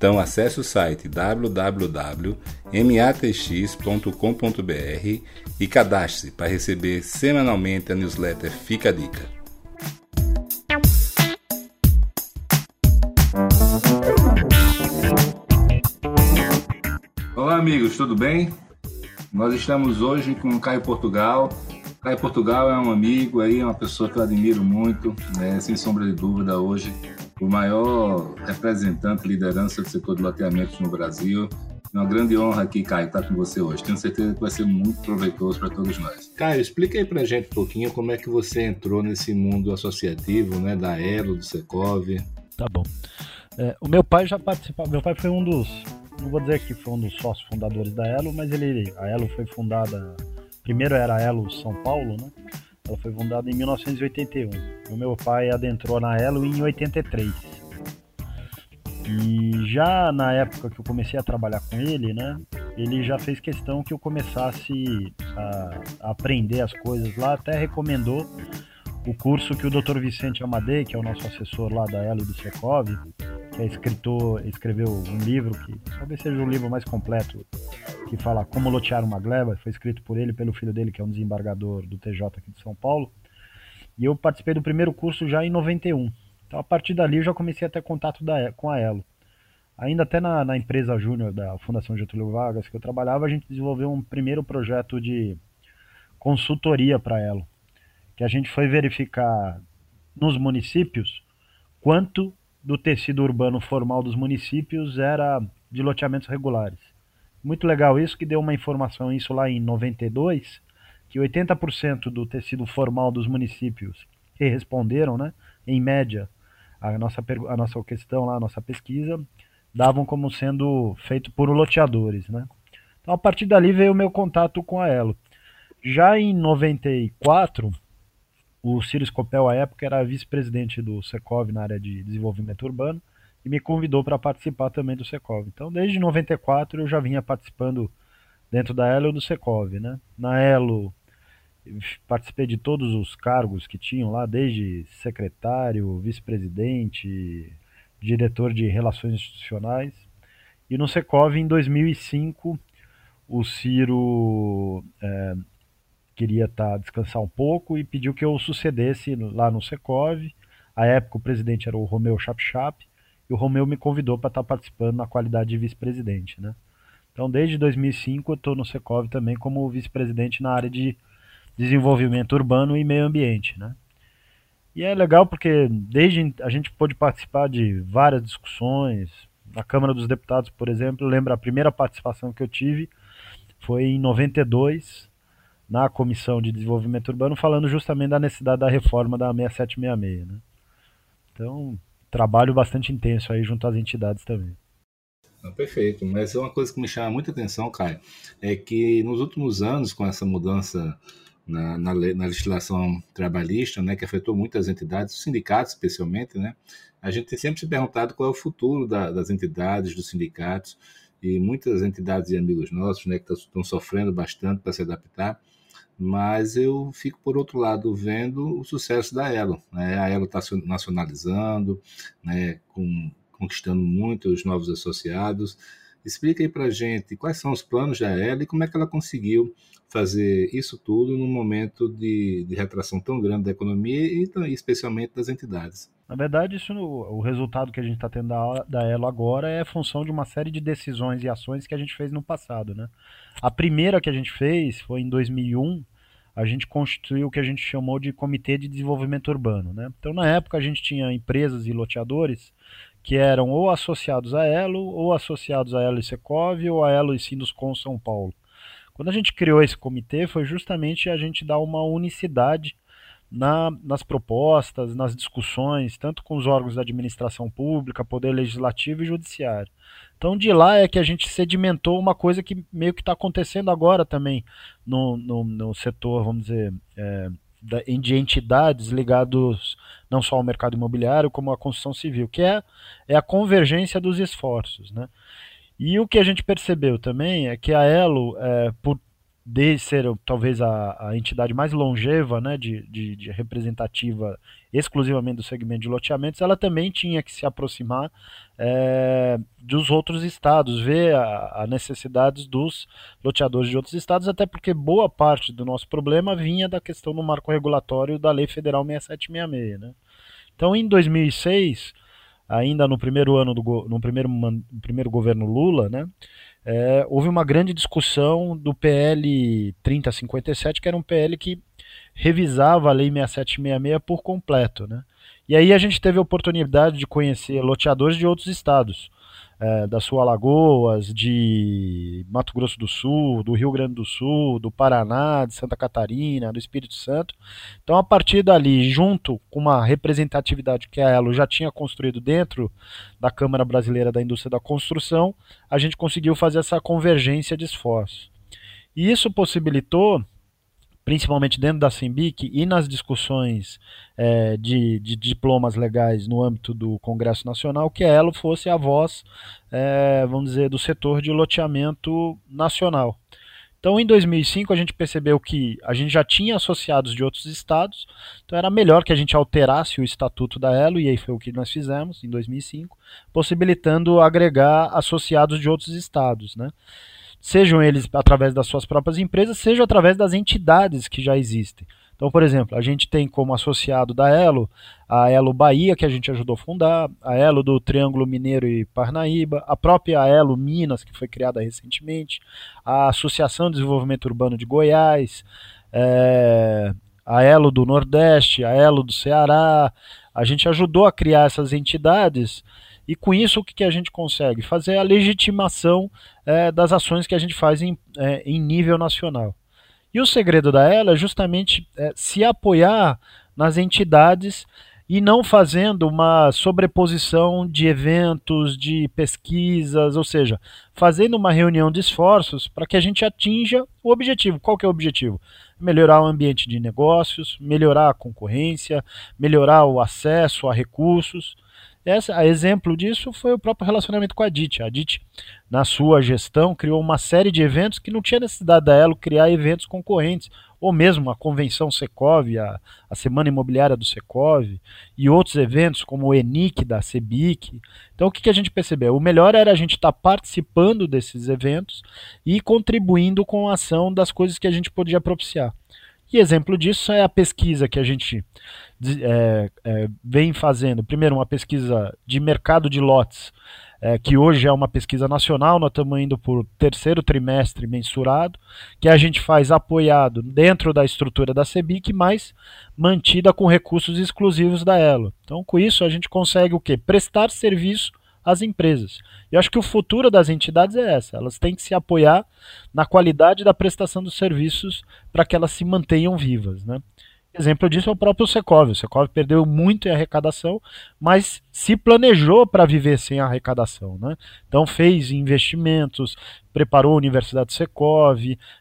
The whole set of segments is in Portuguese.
Então acesse o site www.matx.com.br e cadastre-se para receber semanalmente a newsletter Fica a Dica. Olá amigos, tudo bem? Nós estamos hoje com o Caio Portugal. Caio Portugal é um amigo aí, uma pessoa que eu admiro muito, né? sem sombra de dúvida hoje o maior representante, liderança do setor de loteamentos no Brasil. É uma grande honra aqui, Caio, estar com você hoje. Tenho certeza que vai ser muito proveitoso para todos nós. Caio, explica aí para a gente um pouquinho como é que você entrou nesse mundo associativo, né, da Elo, do Secov. Tá bom. É, o meu pai já participava, meu pai foi um dos, não vou dizer que foi um dos sócios fundadores da Elo, mas ele, a Elo foi fundada, primeiro era a Elo São Paulo, né? Ela foi fundada em 1981. O meu pai adentrou na Elo em 83. E já na época que eu comecei a trabalhar com ele, né, ele já fez questão que eu começasse a, a aprender as coisas lá, até recomendou o curso que o Dr. Vicente Amadei, que é o nosso assessor lá da Elo do Secov, que é escritor, escreveu um livro que talvez seja o livro mais completo, que fala Como Lotear uma Gleba, foi escrito por ele pelo filho dele, que é um desembargador do TJ aqui de São Paulo. E eu participei do primeiro curso já em 91. Então a partir dali eu já comecei a ter contato da, com a Elo. Ainda até na, na empresa júnior da Fundação Getúlio Vargas que eu trabalhava, a gente desenvolveu um primeiro projeto de consultoria para Elo que a gente foi verificar nos municípios quanto do tecido urbano formal dos municípios era de loteamentos regulares. Muito legal isso, que deu uma informação, isso lá em 92, que 80% do tecido formal dos municípios que responderam, né, em média, a nossa, a nossa questão lá, a nossa pesquisa, davam como sendo feito por loteadores, né. Então, a partir dali veio o meu contato com a Elo. Já em 94, o Ciro Scopel, à época, era vice-presidente do Secov na área de desenvolvimento urbano e me convidou para participar também do Secov. Então, desde 94 eu já vinha participando dentro da Elo do Secov, né? Na Elo participei de todos os cargos que tinham lá, desde secretário, vice-presidente, diretor de relações institucionais. E no Secov, em 2005, o Ciro é, queria tá, descansar um pouco e pediu que eu sucedesse lá no Secov. A época o presidente era o Romeu Chapchap e o Romeu me convidou para estar tá participando na qualidade de vice-presidente, né? Então, desde 2005 eu estou no Secov também como vice-presidente na área de desenvolvimento urbano e meio ambiente, né? E é legal porque desde a gente pôde participar de várias discussões. Na Câmara dos Deputados, por exemplo, lembra a primeira participação que eu tive foi em 92, na Comissão de Desenvolvimento Urbano, falando justamente da necessidade da reforma da 6766. Né? Então, trabalho bastante intenso aí junto às entidades também. Não, perfeito, mas uma coisa que me chama muita atenção, Caio, é que nos últimos anos, com essa mudança na, na, na, legislação trabalhista, né, que afetou muitas entidades, os sindicatos especialmente, né, a gente tem sempre se perguntado qual é o futuro da, das entidades, dos sindicatos, e muitas entidades e amigos nossos né, que estão sofrendo bastante para se adaptar, mas eu fico, por outro lado, vendo o sucesso da Elo. Né? A Elo está se nacionalizando, né? Com, conquistando muitos novos associados, Explica aí para gente quais são os planos da ela e como é que ela conseguiu fazer isso tudo num momento de, de retração tão grande da economia e, e especialmente das entidades. Na verdade, isso, o resultado que a gente está tendo da, da Elo agora é função de uma série de decisões e ações que a gente fez no passado. Né? A primeira que a gente fez foi em 2001, a gente constituiu o que a gente chamou de Comitê de Desenvolvimento Urbano. Né? Então, na época, a gente tinha empresas e loteadores que eram ou associados a Elo, ou associados a Elo e Secov, ou a Elo e Sinduscom São Paulo. Quando a gente criou esse comitê, foi justamente a gente dar uma unicidade na, nas propostas, nas discussões, tanto com os órgãos da administração pública, poder legislativo e judiciário. Então, de lá é que a gente sedimentou uma coisa que meio que está acontecendo agora também no, no, no setor, vamos dizer, é, de entidades ligados não só ao mercado imobiliário, como à construção civil, que é, é a convergência dos esforços. Né? E o que a gente percebeu também é que a Elo, é, por de ser talvez a, a entidade mais longeva, né, de, de, de, representativa exclusivamente do segmento de loteamentos, ela também tinha que se aproximar é, dos outros estados, ver a, a necessidades dos loteadores de outros estados, até porque boa parte do nosso problema vinha da questão do marco regulatório da Lei Federal 6766. Né? Então, em 2006, ainda no primeiro ano do no primeiro, no primeiro governo Lula, né, é, houve uma grande discussão do PL 3057, que era um PL que revisava a Lei 6766 por completo. Né? E aí a gente teve a oportunidade de conhecer loteadores de outros estados é, da Sul Alagoas, de Mato Grosso do Sul, do Rio Grande do Sul, do Paraná, de Santa Catarina, do Espírito Santo. Então, a partir dali, junto com uma representatividade que a Elo já tinha construído dentro da Câmara Brasileira da Indústria da Construção, a gente conseguiu fazer essa convergência de esforços. E isso possibilitou principalmente dentro da Sembic e nas discussões é, de, de, diplomas legais no âmbito do Congresso Nacional, que a Elo fosse a voz, é, vamos dizer, do setor de loteamento nacional. Então, em 2005, a gente percebeu que a gente já tinha associados de outros estados, então era melhor que a gente alterasse o estatuto da Elo, e aí foi o que nós fizemos em 2005, possibilitando agregar associados de outros estados. Né? Sejam eles através das suas próprias empresas, seja através das entidades que já existem. Então, por exemplo, a gente tem como associado da Elo a Elo Bahia, que a gente ajudou a fundar, a Elo do Triângulo Mineiro e Parnaíba, a própria Elo Minas, que foi criada recentemente, a Associação de Desenvolvimento Urbano de Goiás, é, a Elo do Nordeste, a Elo do Ceará. A gente ajudou a criar essas entidades e com isso, o que, que a gente consegue? Fazer a legitimação é, das ações que a gente faz em, é, em nível nacional. E o segredo da ela é justamente é, se apoiar nas entidades e não fazendo uma sobreposição de eventos, de pesquisas, ou seja, fazendo uma reunião de esforços para que a gente atinja o objetivo. Qual que é o objetivo? Melhorar o ambiente de negócios, melhorar a concorrência, melhorar o acesso a recursos. Essa, a exemplo disso foi o próprio relacionamento com a DIT. A DIT, na sua gestão, criou uma série de eventos que não tinha necessidade da Elo criar eventos concorrentes, ou mesmo a Convenção Secov, a, a Semana Imobiliária do Secov, e outros eventos como o ENIC da CEBIC. Então o que, que a gente percebeu? O melhor era a gente estar tá participando desses eventos e contribuindo com a ação das coisas que a gente podia propiciar. E exemplo disso é a pesquisa que a gente é, é, vem fazendo. Primeiro, uma pesquisa de mercado de lotes, é, que hoje é uma pesquisa nacional, nós estamos indo por terceiro trimestre mensurado, que a gente faz apoiado dentro da estrutura da CEBIC, mas mantida com recursos exclusivos da Elo. Então, com isso, a gente consegue o quê? Prestar serviço às empresas. Eu acho que o futuro das entidades é essa. Elas têm que se apoiar na qualidade da prestação dos serviços para que elas se mantenham vivas. Né? Exemplo disso é o próprio Secov. O Secov perdeu muito em arrecadação, mas se planejou para viver sem arrecadação. Né? Então fez investimentos, preparou a Universidade Secov,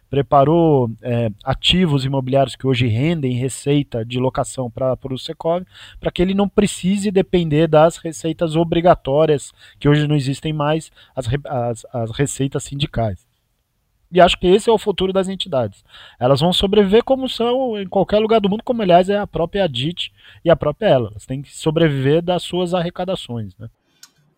preparou é, ativos imobiliários que hoje rendem receita de locação para o Secov, para que ele não precise depender das receitas obrigatórias, que hoje não existem mais, as, as, as receitas sindicais. E acho que esse é o futuro das entidades. Elas vão sobreviver como são em qualquer lugar do mundo, como aliás é a própria DIT e a própria ela. Elas têm que sobreviver das suas arrecadações. Né?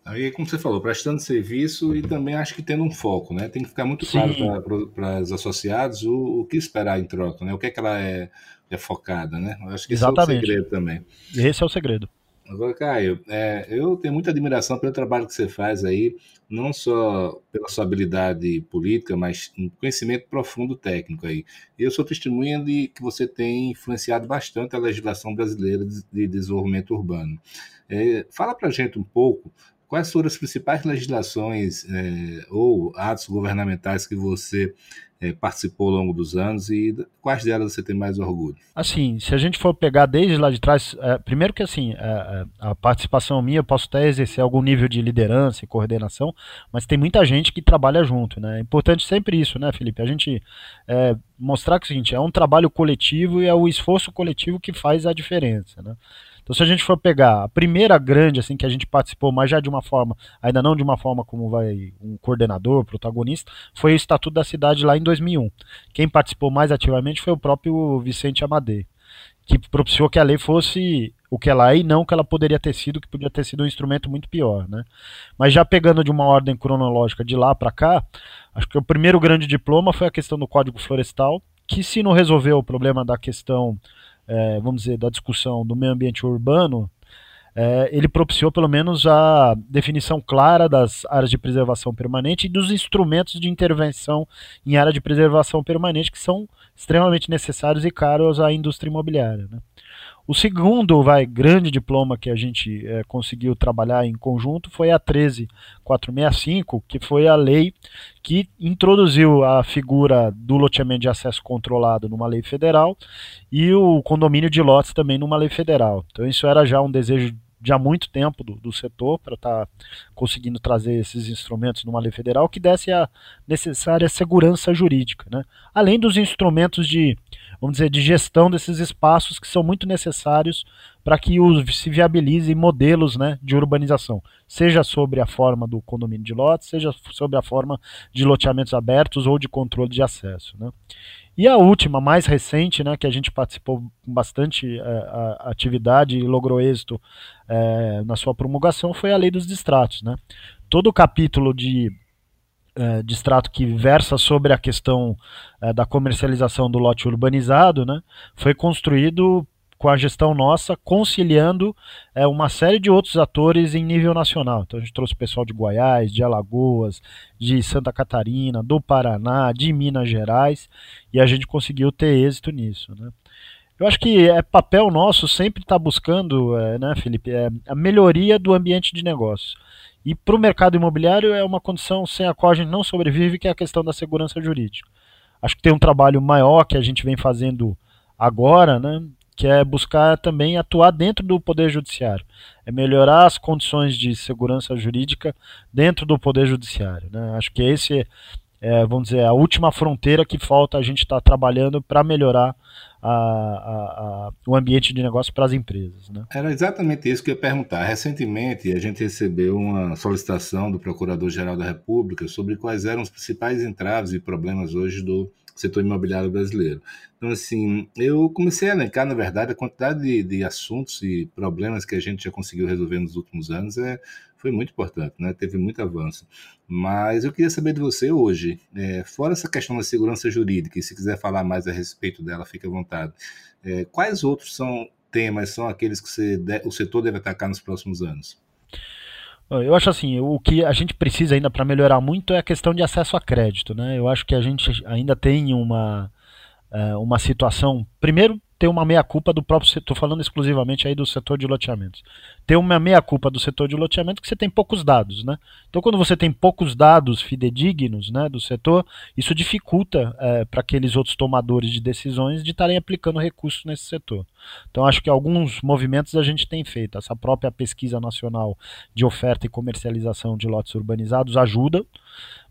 Aí, como você falou, prestando serviço e também acho que tendo um foco, né? Tem que ficar muito claro para os associados o, o, que esperar em troca, né? O que é que ela é, é focada, né? Eu acho que Exatamente. esse é o segredo também. Esse é o segredo. Agora, Caio, é, eu tenho muita admiração pelo trabalho que você faz aí, não só pela sua habilidade política, mas um conhecimento profundo técnico aí. Eu sou testemunha de que você tem influenciado bastante a legislação brasileira de desenvolvimento urbano. É, fala para a gente um pouco quais foram as principais legislações é, ou atos governamentais que você é, participou ao longo dos anos e quais delas você tem mais orgulho? Assim, se a gente for pegar desde lá de trás, é, primeiro que assim, é, é, a participação minha, eu posso até exercer algum nível de liderança e coordenação, mas tem muita gente que trabalha junto, né? É importante sempre isso, né, Felipe? A gente é, mostrar que o seguinte, é um trabalho coletivo e é o esforço coletivo que faz a diferença, né? Então, se a gente for pegar a primeira grande, assim, que a gente participou, mas já de uma forma, ainda não de uma forma como vai um coordenador, protagonista, foi o Estatuto da Cidade lá em 2001. Quem participou mais ativamente foi o próprio Vicente Amadei, que propiciou que a lei fosse o que ela é e não o que ela poderia ter sido, que podia ter sido um instrumento muito pior, né? Mas já pegando de uma ordem cronológica de lá para cá, acho que o primeiro grande diploma foi a questão do Código Florestal, que se não resolveu o problema da questão é, vamos dizer, da discussão do meio ambiente urbano, é, ele propiciou pelo menos a definição clara das áreas de preservação permanente e dos instrumentos de intervenção em área de preservação permanente que são extremamente necessários e caros à indústria imobiliária. Né? O segundo vai, grande diploma que a gente é, conseguiu trabalhar em conjunto foi a 13465, que foi a lei que introduziu a figura do loteamento de acesso controlado numa lei federal e o condomínio de lotes também numa lei federal. Então isso era já um desejo de há muito tempo do, do setor para estar tá conseguindo trazer esses instrumentos numa lei federal que desse a necessária segurança jurídica, né? além dos instrumentos de, vamos dizer, de gestão desses espaços que são muito necessários para que os, se viabilizem modelos né, de urbanização, seja sobre a forma do condomínio de lotes, seja sobre a forma de loteamentos abertos ou de controle de acesso. Né? E a última, mais recente, né, que a gente participou com bastante é, atividade e logrou êxito é, na sua promulgação, foi a Lei dos Distratos. Né? Todo o capítulo de é, distrato que versa sobre a questão é, da comercialização do lote urbanizado, né, foi construído com a gestão nossa, conciliando é, uma série de outros atores em nível nacional. Então a gente trouxe pessoal de Goiás, de Alagoas, de Santa Catarina, do Paraná, de Minas Gerais, e a gente conseguiu ter êxito nisso. Né? Eu acho que é papel nosso sempre estar tá buscando, é, né, Felipe, é, a melhoria do ambiente de negócio. E para o mercado imobiliário é uma condição sem a qual a gente não sobrevive, que é a questão da segurança jurídica. Acho que tem um trabalho maior que a gente vem fazendo agora, né, que é buscar também atuar dentro do Poder Judiciário, é melhorar as condições de segurança jurídica dentro do Poder Judiciário. Né? Acho que esse é, vamos dizer, a última fronteira que falta a gente estar tá trabalhando para melhorar a, a, a, o ambiente de negócio para as empresas. Né? Era exatamente isso que eu ia perguntar. Recentemente, a gente recebeu uma solicitação do Procurador-Geral da República sobre quais eram os principais entraves e problemas hoje do setor imobiliário brasileiro. Então, assim, eu comecei a elencar, na verdade, a quantidade de, de assuntos e problemas que a gente já conseguiu resolver nos últimos anos é, foi muito importante, né? teve muito avanço. Mas eu queria saber de você hoje, é, fora essa questão da segurança jurídica, e se quiser falar mais a respeito dela, fique à vontade, é, quais outros são temas, são aqueles que você, o setor deve atacar nos próximos anos? Eu acho assim, o que a gente precisa ainda para melhorar muito é a questão de acesso a crédito, né? Eu acho que a gente ainda tem uma, é, uma situação, primeiro ter uma meia-culpa do próprio setor, falando exclusivamente aí do setor de loteamentos. Ter uma meia-culpa do setor de loteamento que você tem poucos dados, né? Então, quando você tem poucos dados fidedignos né, do setor, isso dificulta é, para aqueles outros tomadores de decisões de estarem aplicando recursos nesse setor. Então, acho que alguns movimentos a gente tem feito. Essa própria pesquisa nacional de oferta e comercialização de lotes urbanizados ajuda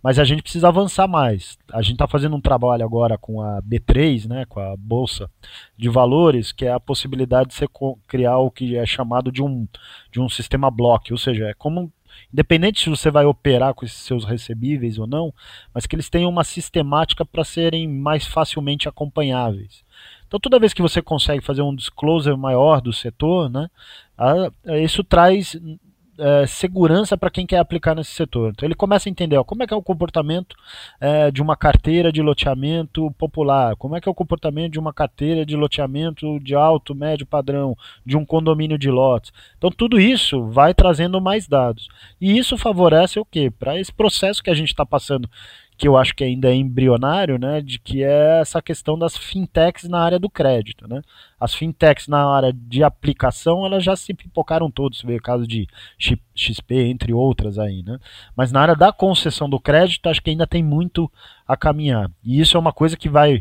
mas a gente precisa avançar mais. A gente está fazendo um trabalho agora com a B3, né, com a Bolsa de Valores, que é a possibilidade de você criar o que é chamado de um, de um sistema block, ou seja, é como independente se você vai operar com esses seus recebíveis ou não, mas que eles tenham uma sistemática para serem mais facilmente acompanháveis. Então, toda vez que você consegue fazer um disclosure maior do setor, né, isso traz é, segurança para quem quer aplicar nesse setor. Então ele começa a entender ó, como é que é o comportamento é, de uma carteira de loteamento popular, como é que é o comportamento de uma carteira de loteamento de alto, médio padrão, de um condomínio de lotes. Então tudo isso vai trazendo mais dados. E isso favorece o quê? Para esse processo que a gente está passando que eu acho que ainda é embrionário, né, de que é essa questão das fintechs na área do crédito, né? As fintechs na área de aplicação, elas já se pipocaram todos, você vê o caso de XP, entre outras aí, né? Mas na área da concessão do crédito, acho que ainda tem muito a caminhar. E isso é uma coisa que vai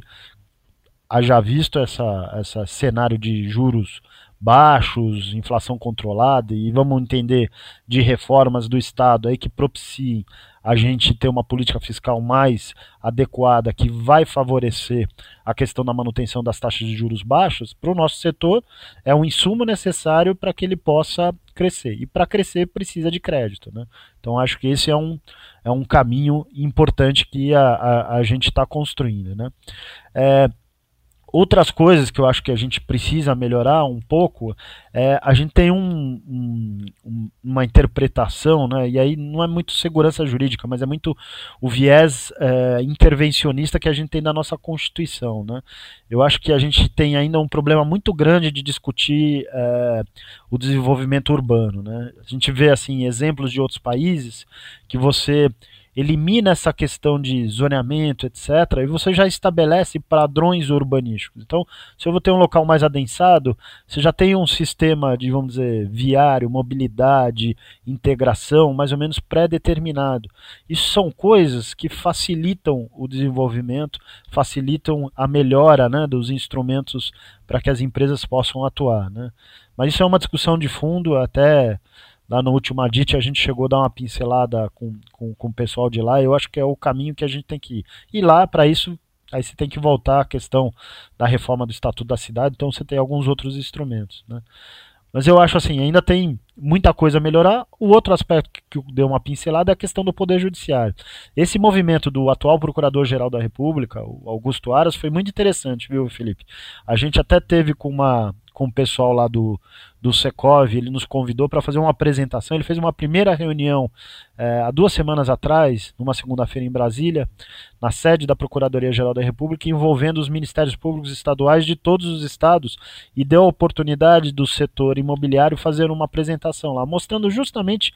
haja visto essa essa cenário de juros baixos, inflação controlada e vamos entender de reformas do Estado aí que propiciem a gente ter uma política fiscal mais adequada que vai favorecer a questão da manutenção das taxas de juros baixas, para o nosso setor é um insumo necessário para que ele possa crescer. E para crescer precisa de crédito. Né? Então acho que esse é um, é um caminho importante que a, a, a gente está construindo. Né? É, Outras coisas que eu acho que a gente precisa melhorar um pouco, é, a gente tem um, um, uma interpretação, né, e aí não é muito segurança jurídica, mas é muito o viés é, intervencionista que a gente tem na nossa Constituição. Né. Eu acho que a gente tem ainda um problema muito grande de discutir é, o desenvolvimento urbano. Né. A gente vê assim exemplos de outros países que você elimina essa questão de zoneamento, etc., e você já estabelece padrões urbanísticos. Então, se eu vou ter um local mais adensado, você já tem um sistema de, vamos dizer, viário, mobilidade, integração, mais ou menos pré-determinado. Isso são coisas que facilitam o desenvolvimento, facilitam a melhora né, dos instrumentos para que as empresas possam atuar. Né? Mas isso é uma discussão de fundo, até Lá no último Adit a gente chegou a dar uma pincelada com, com, com o pessoal de lá. Eu acho que é o caminho que a gente tem que ir. E lá, para isso, aí você tem que voltar à questão da reforma do Estatuto da Cidade. Então você tem alguns outros instrumentos. Né? Mas eu acho assim, ainda tem muita coisa a melhorar. O outro aspecto que eu dei uma pincelada é a questão do Poder Judiciário. Esse movimento do atual Procurador-Geral da República, o Augusto Aras, foi muito interessante, viu, Felipe? A gente até teve com uma, com o pessoal lá do, do Secov, ele nos convidou para fazer uma apresentação. Ele fez uma primeira reunião é, há duas semanas atrás, numa segunda-feira em Brasília, na sede da Procuradoria-Geral da República, envolvendo os ministérios públicos estaduais de todos os estados e deu a oportunidade do setor imobiliário fazer uma apresentação lá, mostrando justamente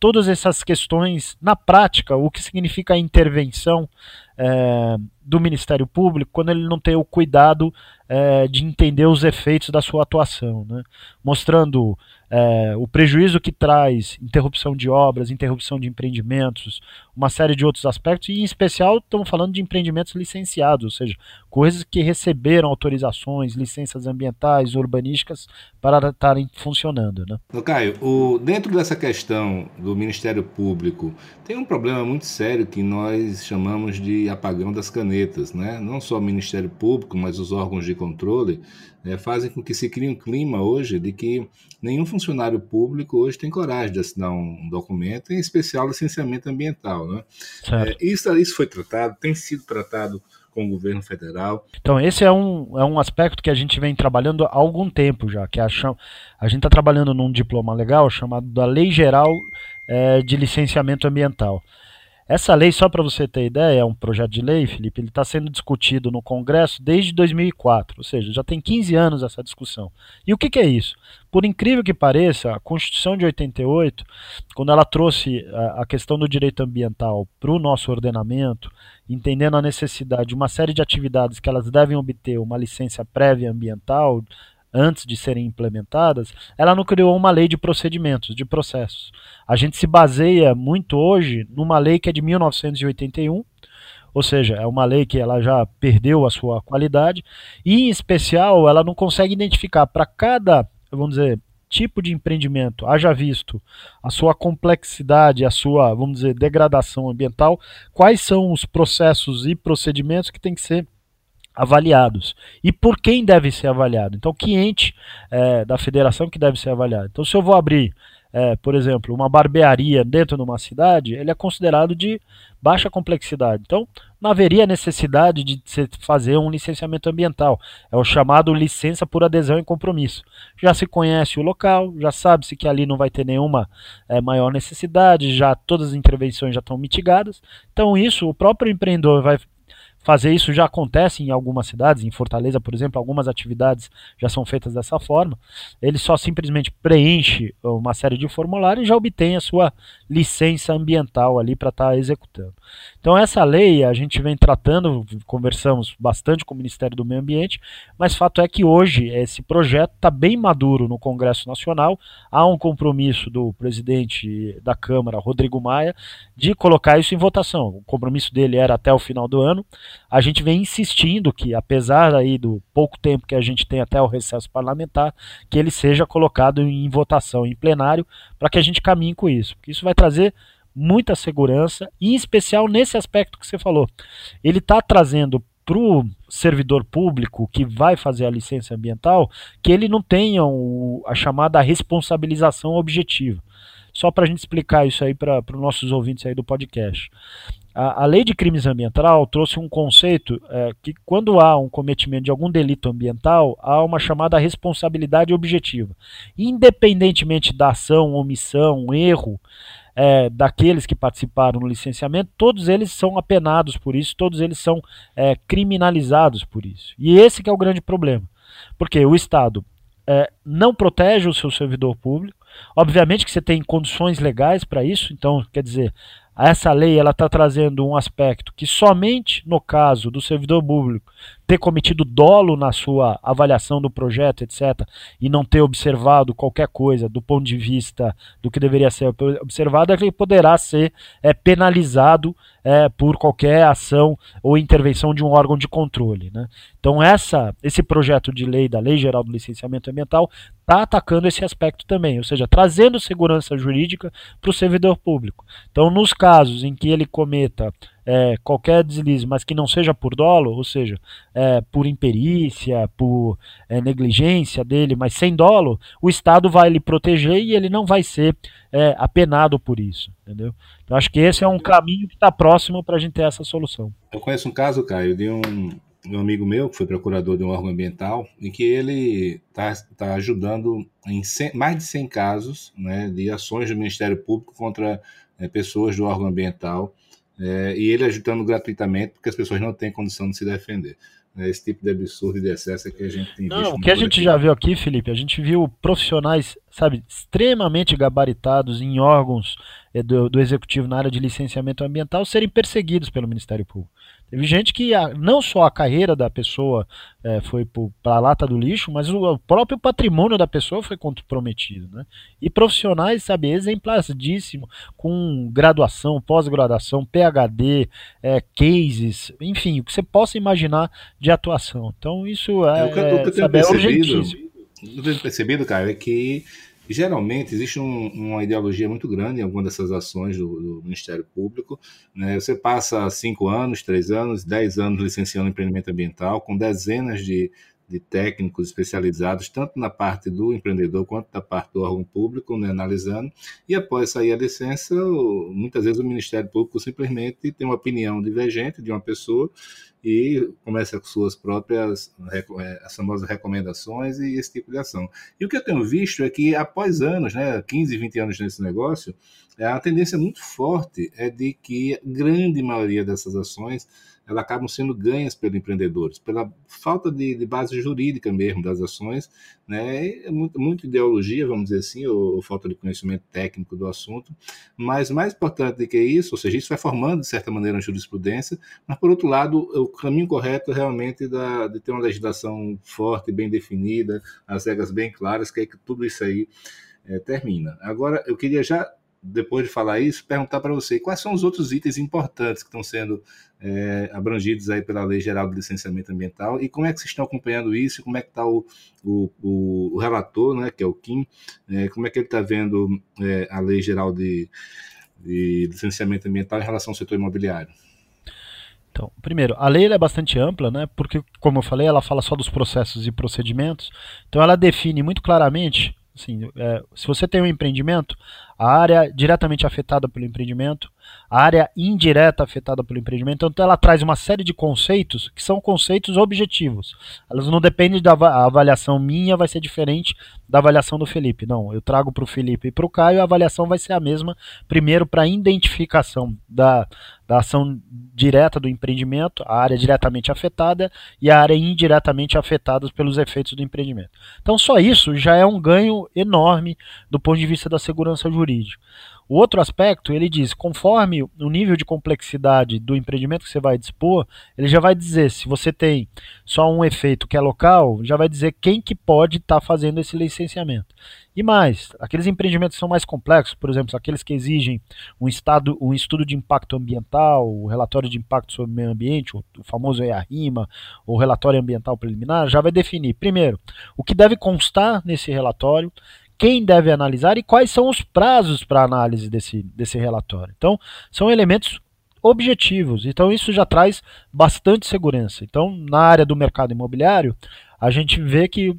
todas essas questões na prática, o que significa a intervenção é, do Ministério Público quando ele não tem o cuidado é, de entender os efeitos da sua atuação, né? mostrando é, o prejuízo que traz interrupção de obras, interrupção de empreendimentos, uma série de outros aspectos, e em especial estamos falando de empreendimentos licenciados, ou seja, coisas que receberam autorizações, licenças ambientais, urbanísticas para estarem funcionando. Né? Caio, o, dentro dessa questão do Ministério Público, tem um problema muito sério que nós chamamos de apagão das canetas, né? não só o Ministério Público, mas os órgãos de controle é, fazem com que se crie um clima hoje de que nenhum funcionário público hoje tem coragem de assinar um documento, em especial licenciamento ambiental. Né? É, isso, isso foi tratado, tem sido tratado com o governo federal. Então, esse é um, é um aspecto que a gente vem trabalhando há algum tempo já, que é a, a gente está trabalhando num diploma legal chamado da Lei Geral é, de Licenciamento Ambiental. Essa lei, só para você ter ideia, é um projeto de lei, Felipe, ele está sendo discutido no Congresso desde 2004, ou seja, já tem 15 anos essa discussão. E o que, que é isso? Por incrível que pareça, a Constituição de 88, quando ela trouxe a, a questão do direito ambiental para o nosso ordenamento, entendendo a necessidade de uma série de atividades que elas devem obter uma licença prévia ambiental, antes de serem implementadas, ela não criou uma lei de procedimentos, de processos. A gente se baseia muito hoje numa lei que é de 1981, ou seja, é uma lei que ela já perdeu a sua qualidade e, em especial, ela não consegue identificar para cada, vamos dizer, tipo de empreendimento, haja visto a sua complexidade, a sua, vamos dizer, degradação ambiental, quais são os processos e procedimentos que têm que ser avaliados. E por quem deve ser avaliado? Então, que ente é, da federação que deve ser avaliado? Então, se eu vou abrir é, por exemplo, uma barbearia dentro de uma cidade, ele é considerado de baixa complexidade. Então, não haveria necessidade de fazer um licenciamento ambiental. É o chamado licença por adesão e compromisso. Já se conhece o local, já sabe-se que ali não vai ter nenhuma é, maior necessidade, já todas as intervenções já estão mitigadas. Então, isso o próprio empreendedor vai fazer isso já acontece em algumas cidades, em Fortaleza, por exemplo, algumas atividades já são feitas dessa forma. Ele só simplesmente preenche uma série de formulários e já obtém a sua licença ambiental ali para estar tá executando. Então essa lei a gente vem tratando, conversamos bastante com o Ministério do Meio Ambiente, mas fato é que hoje esse projeto está bem maduro no Congresso Nacional. Há um compromisso do presidente da Câmara, Rodrigo Maia, de colocar isso em votação. O compromisso dele era até o final do ano a gente vem insistindo que, apesar aí do pouco tempo que a gente tem até o recesso parlamentar, que ele seja colocado em votação em plenário para que a gente caminhe com isso. Porque isso vai trazer muita segurança, em especial nesse aspecto que você falou. Ele está trazendo para o servidor público que vai fazer a licença ambiental que ele não tenha o, a chamada responsabilização objetiva. Só para a gente explicar isso aí para os nossos ouvintes aí do podcast. A, a lei de crimes ambiental trouxe um conceito é, que, quando há um cometimento de algum delito ambiental, há uma chamada responsabilidade objetiva. Independentemente da ação, omissão, erro, é, daqueles que participaram no licenciamento, todos eles são apenados por isso, todos eles são é, criminalizados por isso. E esse é o grande problema. Porque o Estado é, não protege o seu servidor público. Obviamente que você tem condições legais para isso, então, quer dizer, essa lei ela está trazendo um aspecto que somente no caso do servidor público ter cometido dolo na sua avaliação do projeto, etc., e não ter observado qualquer coisa do ponto de vista do que deveria ser observado, ele poderá ser é, penalizado é, por qualquer ação ou intervenção de um órgão de controle. Né? Então, essa, esse projeto de lei da Lei Geral do Licenciamento Ambiental está atacando esse aspecto também, ou seja, trazendo segurança jurídica para o servidor público. Então, nos casos em que ele cometa é, qualquer deslize, mas que não seja por dolo, ou seja, é, por imperícia, por é, negligência dele, mas sem dolo, o Estado vai lhe proteger e ele não vai ser é, apenado por isso, entendeu? Então acho que esse é um caminho que está próximo para a gente ter essa solução. Eu conheço um caso, Caio, de um, um amigo meu que foi procurador de um órgão ambiental, em que ele está tá ajudando em 100, mais de 100 casos né, de ações do Ministério Público contra é, pessoas do órgão ambiental é, e ele ajudando gratuitamente, porque as pessoas não têm condição de se defender. É esse tipo de absurdo e de excesso é que a gente tem Não, o que a gente aqui. já viu aqui, Felipe, a gente viu profissionais, sabe, extremamente gabaritados em órgãos é, do, do executivo na área de licenciamento ambiental serem perseguidos pelo Ministério Público. Teve gente que a, não só a carreira da pessoa é, foi para a lata do lixo, mas o, o, próprio patrimônio da pessoa foi comprometido. Né? E profissionais, sabe, exemplaríssimo, com graduação, pós-graduação, PhD, é, cases, enfim, o que você possa imaginar de atuação. Então isso é, é, eu tenho sabe, é O que eu tenho percebido, cara, é que geralmente existe um, uma ideologia muito grande em alguma dessas ações do, do Ministério Público. Né? Você passa cinco anos, três anos, dez anos licenciando empreendimento ambiental, com dezenas de, de técnicos especializados, tanto na parte do empreendedor quanto na parte do órgão público, né, analisando. E após sair a licença, muitas vezes o Ministério Público simplesmente tem uma opinião divergente de uma pessoa e começa com suas próprias é, as famosas recomendações e esse tipo de ação. E o que eu tenho visto é que após anos, né, 15, 20 anos nesse negócio, a tendência muito forte é de que a grande maioria dessas ações elas acabam sendo ganhas pelos empreendedores, pela falta de, de base jurídica mesmo das ações, né? É muito, muito, ideologia, vamos dizer assim, ou, ou, falta de conhecimento técnico do assunto, mas mais importante do que isso, ou seja, isso vai formando de certa maneira uma jurisprudência, mas por outro lado, o caminho correto é realmente da, de ter uma legislação forte, bem definida, as regras bem claras, que é que tudo isso aí é, termina. Agora, eu queria já depois de falar isso, perguntar para você quais são os outros itens importantes que estão sendo é, abrangidos aí pela Lei Geral de Licenciamento Ambiental e como é que vocês estão acompanhando isso, como é que está o, o, o, relator, né, que é o Kim, é, como é que ele está vendo é, a Lei Geral de, de Licenciamento Ambiental em relação ao setor imobiliário? Então, primeiro, a lei é bastante ampla, né? Porque, como eu falei, ela fala só dos processos e procedimentos. Então, ela define muito claramente Assim, é, se você tem um empreendimento, a área diretamente afetada pelo empreendimento, a área indireta afetada pelo empreendimento, então ela traz uma série de conceitos que são conceitos objetivos. Elas não dependem da avaliação minha, vai ser diferente da avaliação do Felipe. Não, eu trago para o Felipe e para o Caio, a avaliação vai ser a mesma, primeiro para identificação da, da ação direta do empreendimento, a área diretamente afetada e a área indiretamente afetada pelos efeitos do empreendimento. Então só isso já é um ganho enorme do ponto de vista da segurança jurídica. O outro aspecto, ele diz, conforme o nível de complexidade do empreendimento que você vai dispor, ele já vai dizer, se você tem só um efeito que é local, já vai dizer quem que pode estar tá fazendo esse licenciamento. E mais, aqueles empreendimentos que são mais complexos, por exemplo, aqueles que exigem um, estado, um estudo de impacto ambiental, o relatório de impacto sobre o meio ambiente, o, o famoso EARIMA, ou relatório ambiental preliminar, já vai definir, primeiro, o que deve constar nesse relatório, quem deve analisar e quais são os prazos para análise desse, desse relatório. Então, são elementos objetivos. Então, isso já traz bastante segurança. Então, na área do mercado imobiliário, a gente vê que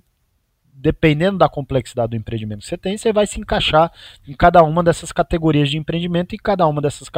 dependendo da complexidade do empreendimento que você tem, você vai se encaixar em cada uma dessas categorias de empreendimento e cada uma dessas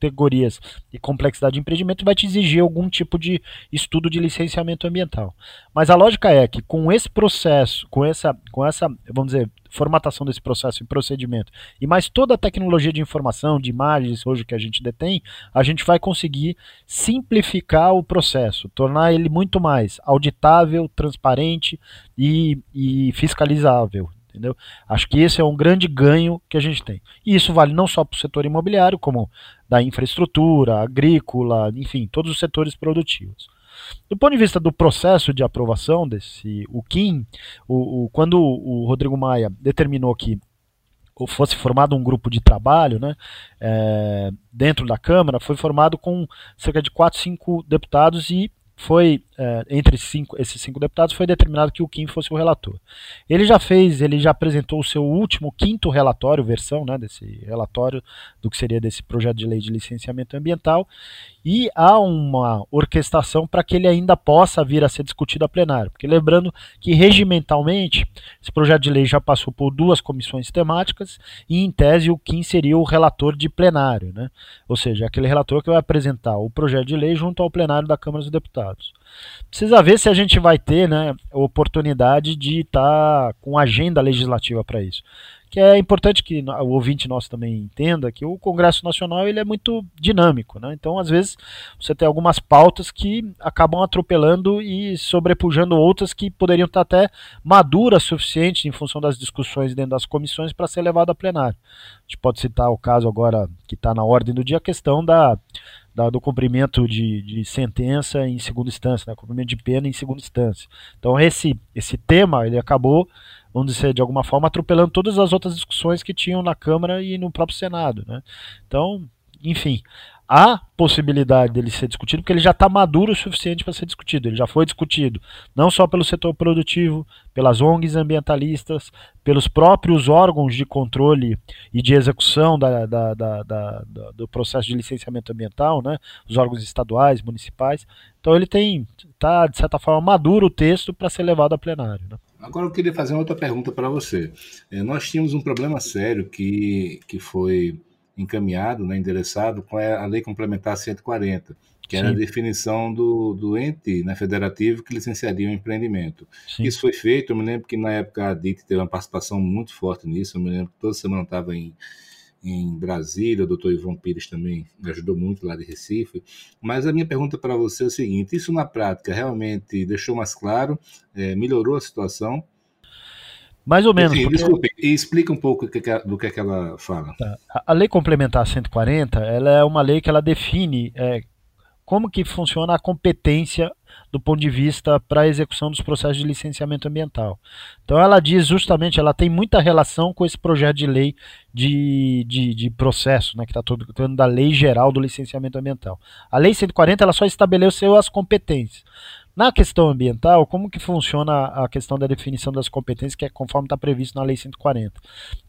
categorias e complexidade de empreendimento vai te exigir algum tipo de estudo de licenciamento ambiental. Mas a lógica é que com esse processo, com essa, com essa, vamos dizer, formatação desse processo e procedimento, e mais toda a tecnologia de informação, de imagens hoje que a gente detém, a gente vai conseguir simplificar o processo, tornar ele muito mais auditável, transparente e, e fiscalizável. Entendeu? Acho que esse é um grande ganho que a gente tem. E isso vale não só para o setor imobiliário, como da infraestrutura, agrícola, enfim, todos os setores produtivos. Do ponto de vista do processo de aprovação desse, o KIM, o, o, quando o Rodrigo Maia determinou que fosse formado um grupo de trabalho né, é, dentro da Câmara, foi formado com cerca de 4, 5 deputados e foi, é, entre cinco, esses cinco deputados, foi determinado que o Kim fosse o relator. Ele já fez, ele já apresentou o seu último, quinto relatório, versão né, desse relatório do que seria desse projeto de lei de licenciamento ambiental, e há uma orquestração para que ele ainda possa vir a ser discutido a plenário. Porque lembrando que regimentalmente esse projeto de lei já passou por duas comissões temáticas e em tese o Kim seria o relator de plenário, né? Ou seja, aquele relator que vai apresentar o projeto de lei junto ao plenário da Câmara dos Deputados. Precisa ver se a gente vai ter, né, oportunidade de estar tá com agenda legislativa para isso que é importante que o ouvinte nosso também entenda que o Congresso Nacional ele é muito dinâmico, né? Então, às vezes, você tem algumas pautas que acabam atropelando e sobrepujando outras que poderiam estar até maduras suficientes em função das discussões dentro das comissões para ser levado a plenário. A gente pode citar o caso agora que está na ordem do dia, a questão da do cumprimento de, de, sentença em segunda instância, né? cumprimento de pena em segunda instância. Então, esse, esse tema ele acabou vamos dizer, de alguma forma, atropelando todas as outras discussões que tinham na Câmara e no próprio Senado. Né? Então, enfim, há possibilidade dele ser discutido, porque ele já está maduro o suficiente para ser discutido. Ele já foi discutido, não só pelo setor produtivo, pelas ONGs ambientalistas, pelos próprios órgãos de controle e de execução da, da, da, do processo de licenciamento ambiental, né? os órgãos estaduais, municipais. Então ele tem, está, de certa forma, maduro o texto para ser levado a plenário. Né? Agora eu queria fazer uma outra pergunta para você. É, nós tínhamos um problema sério que, que foi encaminhado, né, endereçado com a Lei Complementar 140, que Sim. era a definição do, do ente né, federativo que licenciaria o empreendimento. Sim. Isso foi feito, eu me lembro que na época a DIT teve uma participação muito forte nisso, eu me lembro que toda semana estava em em Brasília, o doutor Ivan Pires também me ajudou muito lá de Recife. Mas a minha pergunta para você é o seguinte: isso na prática realmente deixou mais claro, é, melhorou a situação? Mais ou menos. Sim, porque... Desculpe, e explica um pouco do que, do que, é que ela fala. Tá. A Lei Complementar 140 ela é uma lei que ela define é, como que funciona a competência do ponto de vista para a execução dos processos de licenciamento ambiental. Então ela diz justamente, ela tem muita relação com esse projeto de lei de, de, de processo, né, que está tratando da lei geral do licenciamento ambiental. A lei 140 ela só estabeleceu as competências. Na questão ambiental, como que funciona a questão da definição das competências, que é conforme está previsto na Lei 140?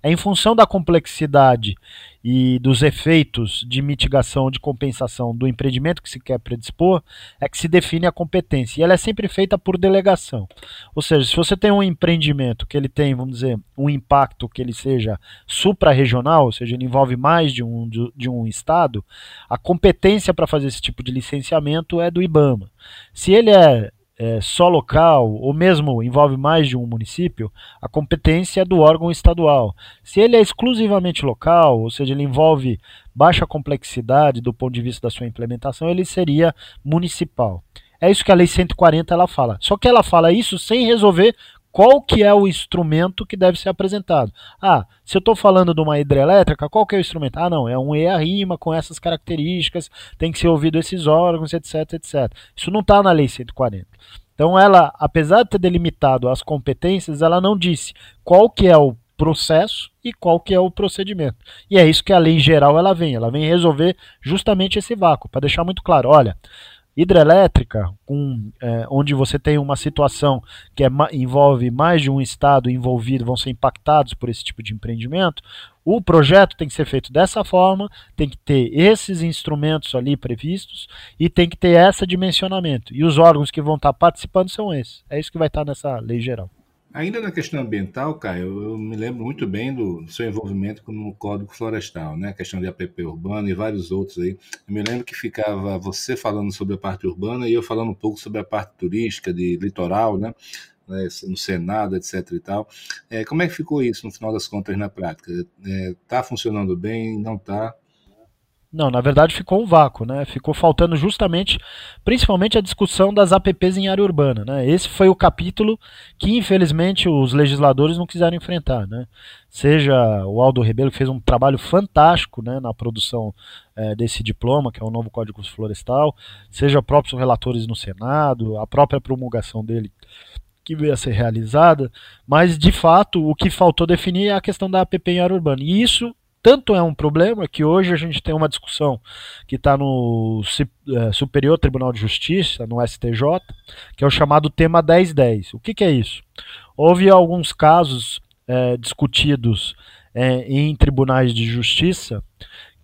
É em função da complexidade e dos efeitos de mitigação, de compensação do empreendimento que se quer predispor, é que se define a competência. E ela é sempre feita por delegação. Ou seja, se você tem um empreendimento que ele tem, vamos dizer, um impacto que ele seja supra-regional, ou seja, ele envolve mais de um, de, de um estado, a competência para fazer esse tipo de licenciamento é do IBAMA. Se ele é é, só local, ou mesmo envolve mais de um município, a competência é do órgão estadual. Se ele é exclusivamente local, ou seja, ele envolve baixa complexidade do ponto de vista da sua implementação, ele seria municipal. É isso que a Lei 140 ela fala. Só que ela fala isso sem resolver qual que é o instrumento que deve ser apresentado. Ah, se eu estou falando de uma hidrelétrica, qual que é o instrumento? Ah, não, é um EA-RIMA com essas características, tem que ser ouvido esses órgãos, etc, etc. Isso não está na Lei 140. Então ela, apesar de ter delimitado as competências, ela não disse qual que é o processo e qual que é o procedimento. E é isso que a lei geral ela vem, ela vem resolver justamente esse vácuo, para deixar muito claro, olha, hidrelétrica, é, onde você tem uma situação que é, envolve mais de um estado envolvido, vão ser impactados por esse tipo de empreendimento, o projeto tem que ser feito dessa forma, tem que ter esses instrumentos ali previstos e tem que ter esse dimensionamento. E os órgãos que vão estar participando são esses. É isso que vai estar nessa lei geral. Ainda na questão ambiental, Caio, eu me lembro muito bem do seu envolvimento no Código Florestal, né? A questão de APP urbana e vários outros aí. Eu me lembro que ficava você falando sobre a parte urbana e eu falando um pouco sobre a parte turística, de litoral, né? né no Senado, etc. e tal. É, como é que ficou isso no final das contas na prática? Está é, funcionando bem? Não está? Não, na verdade ficou um vácuo, né? Ficou faltando justamente, principalmente a discussão das APPs em área urbana, né? Esse foi o capítulo que infelizmente os legisladores não quiseram enfrentar, né? Seja o Aldo Rebelo que fez um trabalho fantástico, né, na produção é, desse diploma, que é o novo Código Florestal, seja próprios relatores no Senado, a própria promulgação dele que veio a ser realizada, mas de fato o que faltou definir é a questão da APP em área urbana. E isso tanto é um problema que hoje a gente tem uma discussão que está no é, Superior Tribunal de Justiça, no STJ, que é o chamado tema 1010. O que, que é isso? Houve alguns casos é, discutidos é, em tribunais de justiça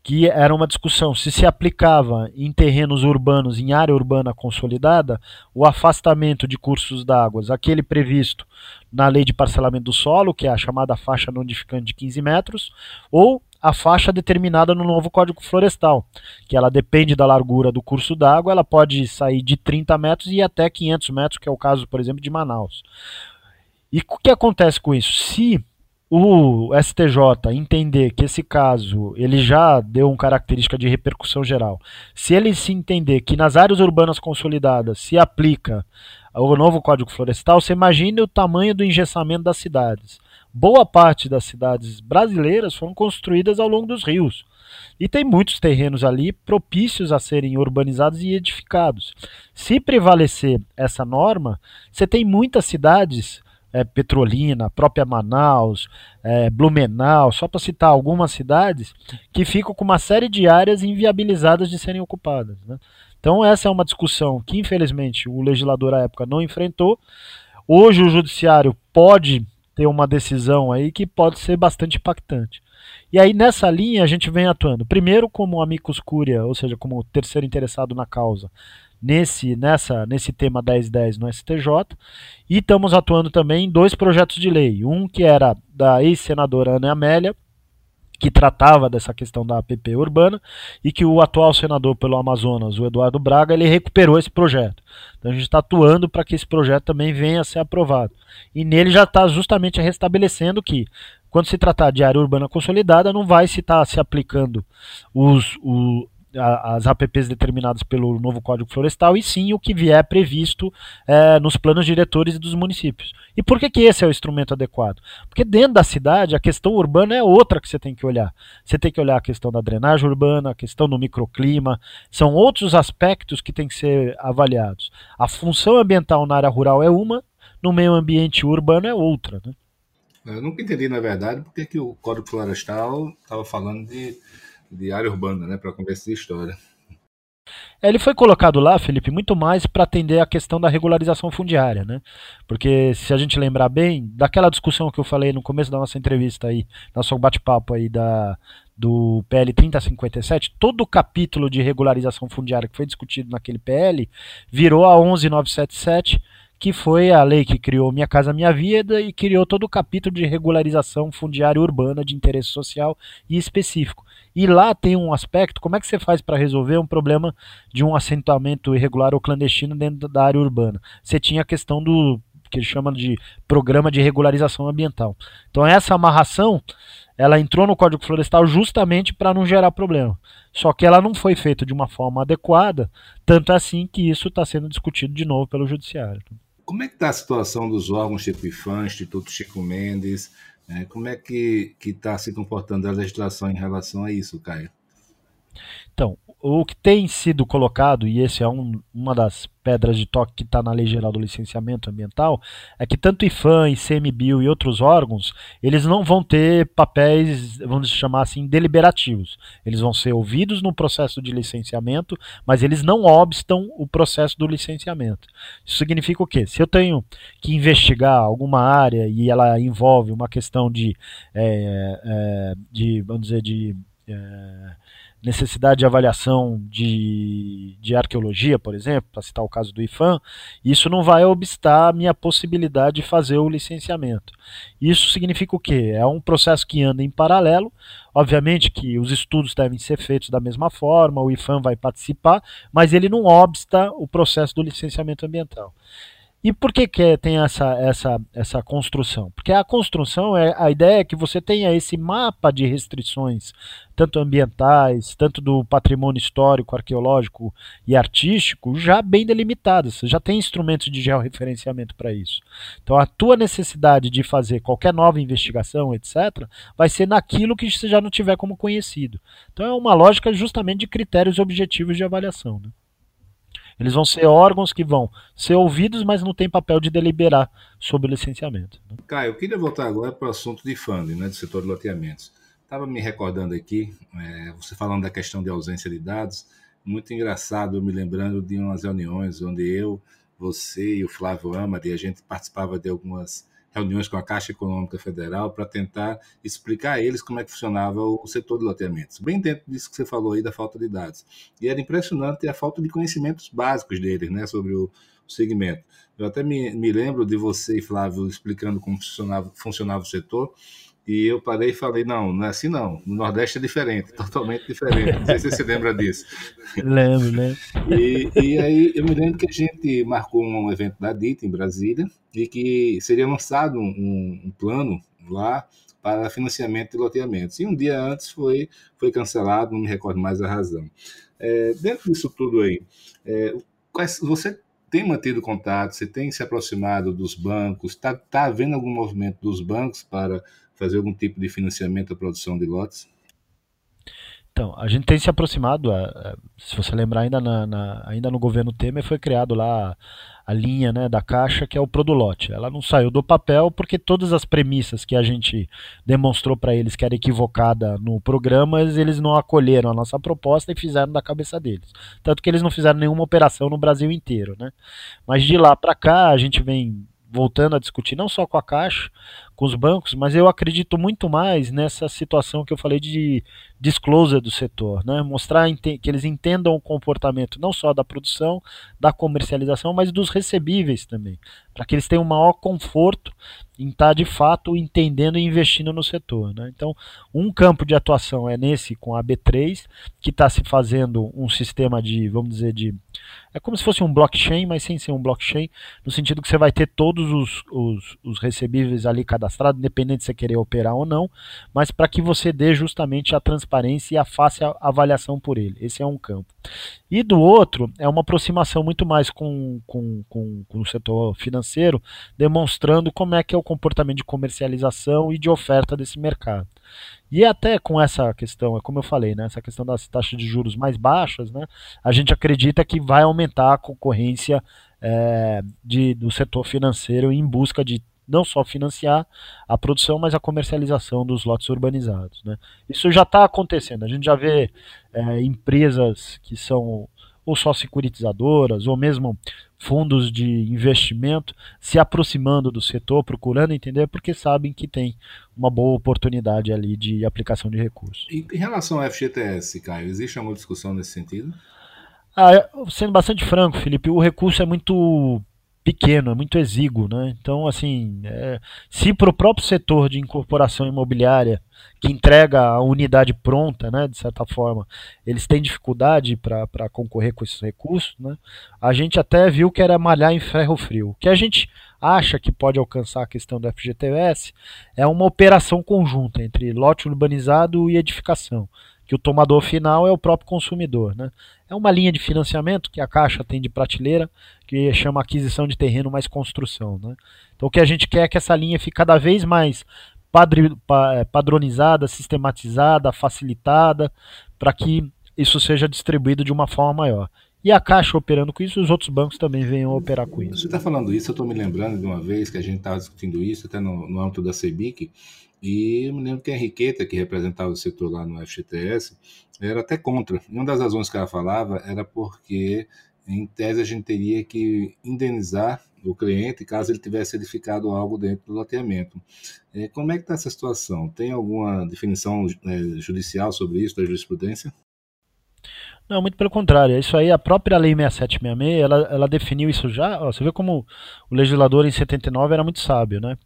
que era uma discussão se se aplicava em terrenos urbanos, em área urbana consolidada, o afastamento de cursos d'água, aquele previsto na lei de parcelamento do solo, que é a chamada faixa notificante de 15 metros, ou a faixa determinada no novo Código Florestal, que ela depende da largura do curso d'água, ela pode sair de 30 metros e até 500 metros, que é o caso, por exemplo, de Manaus. E o que acontece com isso? Se o STJ entender que esse caso ele já deu uma característica de repercussão geral, se ele se entender que nas áreas urbanas consolidadas se aplica o novo Código Florestal, você imagine o tamanho do engessamento das cidades boa parte das cidades brasileiras foram construídas ao longo dos rios. E tem muitos terrenos ali propícios a serem urbanizados e edificados. Se prevalecer essa norma, você tem muitas cidades, é, Petrolina, própria Manaus, é, Blumenau, só para citar algumas cidades, que ficam com uma série de áreas inviabilizadas de serem ocupadas. Né? Então, essa é uma discussão que, infelizmente, o legislador à época não enfrentou. Hoje, o judiciário pode ter uma decisão aí que pode ser bastante impactante. E aí nessa linha a gente vem atuando, primeiro como amicus curia, ou seja, como terceiro interessado na causa, nesse nessa nesse tema 1010 no STJ, e estamos atuando também em dois projetos de lei, um que era da ex-senadora Ana Amélia, que tratava dessa questão da APP urbana e que o atual senador pelo Amazonas, o Eduardo Braga, ele recuperou esse projeto. Então a gente está atuando para que esse projeto também venha a ser aprovado. E nele já está justamente restabelecendo que quando se tratar de área urbana consolidada, não vai se estar tá se aplicando os, o, as APPs determinadas pelo novo Código Florestal e sim o que vier previsto é, nos planos diretores dos municípios. E por que, que esse é o instrumento adequado? Porque dentro da cidade a questão urbana é outra que você tem que olhar. Você tem que olhar a questão da drenagem urbana, a questão do microclima, são outros aspectos que têm que ser avaliados. A função ambiental na área rural é uma, no meio ambiente urbano é outra. Né? Eu nunca entendi, na verdade, porque que o Código Florestal estava falando de de área urbana, né, para conversar história. Ele foi colocado lá, Felipe, muito mais para atender a questão da regularização fundiária, né? Porque se a gente lembrar bem, daquela discussão que eu falei no começo da nossa entrevista aí, nosso bate-papo aí da, do PL 3057, todo o capítulo de regularização fundiária que foi discutido naquele PL virou a 11977 que foi a lei que criou Minha Casa Minha Vida e criou todo o capítulo de regularização fundiária urbana de interesse social e específico. E lá tem um aspecto, como é que você faz para resolver um problema de um assentamento irregular ou clandestino dentro da área urbana? Você tinha a questão do que eles chamam de programa de regularização ambiental. Então essa amarração, ela entrou no Código Florestal justamente para não gerar problema. Só que ela não foi feita de uma forma adequada, tanto assim que isso está sendo discutido de novo pelo Judiciário. Como é que está a situação dos órgãos tipo IFAM, Instituto Chico Mendes? Né? Como é que está se comportando a legislação em relação a isso, Caio? Então, o que tem sido colocado, e esse é um, uma das pedras de toque que está na Lei Geral do Licenciamento Ambiental, é que tanto IFAM, ICMBio e outros órgãos, eles não vão ter papéis, vamos chamar assim, deliberativos. Eles vão ser ouvidos no processo de licenciamento, mas eles não obstam o processo do licenciamento. Isso significa o quê? Se eu tenho que investigar alguma área e ela envolve uma questão de, é, é, de vamos dizer, de é, necessidade de avaliação de, de arqueologia, por exemplo, para citar o caso do IFAM, isso não vai obstar a minha possibilidade de fazer o licenciamento. Isso significa o quê? É um processo que anda em paralelo. Obviamente que os estudos devem ser feitos da mesma forma, o IFAM vai participar, mas ele não obsta o processo do licenciamento ambiental. E por que, que tem essa, essa, essa construção? Porque a construção, é a ideia é que você tenha esse mapa de restrições, tanto ambientais, tanto do patrimônio histórico, arqueológico e artístico, já bem delimitadas. Você já tem instrumentos de georreferenciamento para isso. Então a tua necessidade de fazer qualquer nova investigação, etc., vai ser naquilo que você já não tiver como conhecido. Então é uma lógica justamente de critérios objetivos de avaliação. Né? Eles vão ser órgãos que vão ser ouvidos, mas não tem papel de deliberar sobre o licenciamento. Né? Caio, eu queria voltar agora para o assunto de funding, né, do setor de loteamentos. Estava me recordando aqui, é, você falando da questão de ausência de dados, muito engraçado, eu me lembrando de umas reuniões onde eu, você e o Flávio Amari, a gente participava de algumas reuniões com a Caixa Econômica Federal para tentar explicar a eles como é que funcionava o setor de loteamentos. Bem dentro disso que você falou aí da falta de dados. E era impressionante a falta de conhecimentos básicos deles né, sobre o segmento. Eu até me, me lembro de você e Flávio explicando como funcionava, funcionava o setor, e eu parei e falei, não, não é assim não. No Nordeste é diferente, totalmente diferente. Não sei se você se lembra disso. Lembro, né? E, e aí eu me lembro que a gente marcou um evento da DITA em Brasília e que seria lançado um, um plano lá para financiamento de loteamentos. E um dia antes foi, foi cancelado, não me recordo mais a razão. É, dentro disso tudo aí, é, você tem mantido contato, você tem se aproximado dos bancos, está tá havendo algum movimento dos bancos para fazer algum tipo de financiamento à produção de lotes? Então, a gente tem se aproximado, se você lembrar, ainda, na, na, ainda no governo Temer foi criado lá a, a linha né, da Caixa, que é o Produlote. Ela não saiu do papel porque todas as premissas que a gente demonstrou para eles que era equivocada no programa, eles não acolheram a nossa proposta e fizeram da cabeça deles. Tanto que eles não fizeram nenhuma operação no Brasil inteiro. Né? Mas de lá para cá, a gente vem voltando a discutir não só com a Caixa, com os bancos, mas eu acredito muito mais nessa situação que eu falei de disclosure do setor, né? mostrar que eles entendam o comportamento não só da produção, da comercialização, mas dos recebíveis também, para que eles tenham um maior conforto em estar tá, de fato entendendo e investindo no setor. Né? Então, um campo de atuação é nesse com a B3, que está se fazendo um sistema de, vamos dizer, de. É como se fosse um blockchain, mas sem ser um blockchain, no sentido que você vai ter todos os, os, os recebíveis ali cadastrados, independente de você querer operar ou não, mas para que você dê justamente a transparência e a fácil avaliação por ele. Esse é um campo. E do outro, é uma aproximação muito mais com, com, com, com o setor financeiro, demonstrando como é que é o comportamento de comercialização e de oferta desse mercado. E até com essa questão, é como eu falei, né, essa questão das taxas de juros mais baixas, né, a gente acredita que vai aumentar a concorrência é, de, do setor financeiro em busca de não só financiar a produção, mas a comercialização dos lotes urbanizados. Né. Isso já está acontecendo, a gente já vê é, empresas que são ou só securitizadoras, ou mesmo fundos de investimento se aproximando do setor, procurando entender, porque sabem que tem uma boa oportunidade ali de aplicação de recursos. Em relação ao FGTS, Caio, existe alguma discussão nesse sentido? Ah, sendo bastante franco, Felipe, o recurso é muito pequeno, é muito exíguo, né? Então, assim, é, se para o próprio setor de incorporação imobiliária que entrega a unidade pronta, né, de certa forma, eles têm dificuldade para concorrer com esses recursos, né? A gente até viu que era malhar em ferro frio. O que a gente acha que pode alcançar a questão do FGTS é uma operação conjunta entre lote urbanizado e edificação que o tomador final é o próprio consumidor. Né? É uma linha de financiamento que a Caixa tem de prateleira, que chama aquisição de terreno mais construção. Né? Então o que a gente quer é que essa linha fique cada vez mais é, padronizada, sistematizada, facilitada, para que isso seja distribuído de uma forma maior. E a Caixa operando com isso, os outros bancos também venham operar com isso. Você está falando isso, eu estou me lembrando de uma vez que a gente estava discutindo isso, até no, no âmbito da CEBIC, e eu me lembro que a Henriqueta, que representava o setor lá no FGTS, era até contra. E uma das razões que ela falava era porque, em tese, a gente teria que indenizar o cliente caso ele tivesse edificado algo dentro do loteamento. É, como é que está essa situação? Tem alguma definição é, judicial sobre isso, da jurisprudência? Não, muito pelo contrário. Isso aí, a própria Lei 6766, ela, ela definiu isso já. Ó, você vê como o legislador em 79 era muito sábio, né?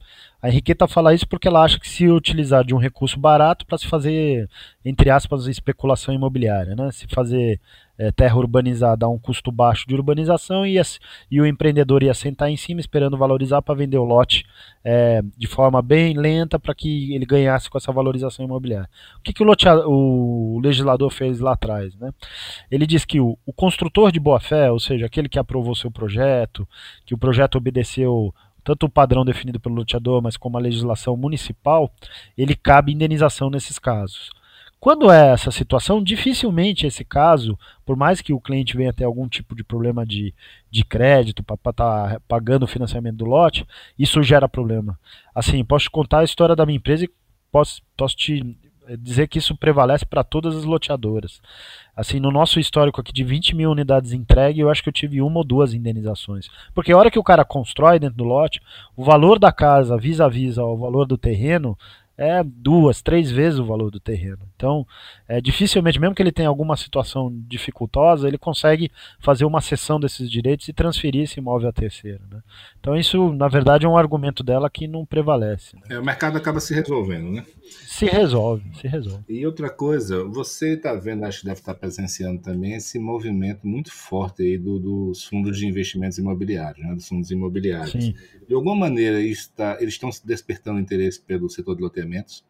A Henriqueta fala isso porque ela acha que se utilizar de um recurso barato para se fazer, entre aspas, especulação imobiliária, né? Se fazer é, terra urbanizada a um custo baixo de urbanização e, e o empreendedor ia sentar em cima esperando valorizar para vender o lote é, de forma bem lenta para que ele ganhasse com essa valorização imobiliária. O que, que o, o legislador fez lá atrás? Né? Ele diz que o, o construtor de boa-fé, ou seja, aquele que aprovou seu projeto, que o projeto obedeceu tanto o padrão definido pelo loteador, mas como a legislação municipal, ele cabe indenização nesses casos. Quando é essa situação, dificilmente esse caso, por mais que o cliente venha ter algum tipo de problema de, de crédito para estar tá pagando o financiamento do lote, isso gera problema. Assim, posso te contar a história da minha empresa e posso, posso te dizer que isso prevalece para todas as loteadoras. Assim, no nosso histórico aqui de 20 mil unidades entregue, eu acho que eu tive uma ou duas indenizações. Porque a hora que o cara constrói dentro do lote, o valor da casa vis-a-vis ao valor do terreno é duas, três vezes o valor do terreno. Então, é, dificilmente, mesmo que ele tenha alguma situação dificultosa, ele consegue fazer uma cessão desses direitos e transferir esse imóvel a terceiro. Né? Então, isso, na verdade, é um argumento dela que não prevalece. Né? É, o mercado acaba se resolvendo, né? Se resolve, se resolve. E outra coisa, você está vendo, acho que deve estar presenciando também esse movimento muito forte aí do, dos fundos de investimentos imobiliários, né? dos fundos imobiliários. Sim. De alguma maneira, está, eles estão se despertando interesse pelo setor de loteamentos?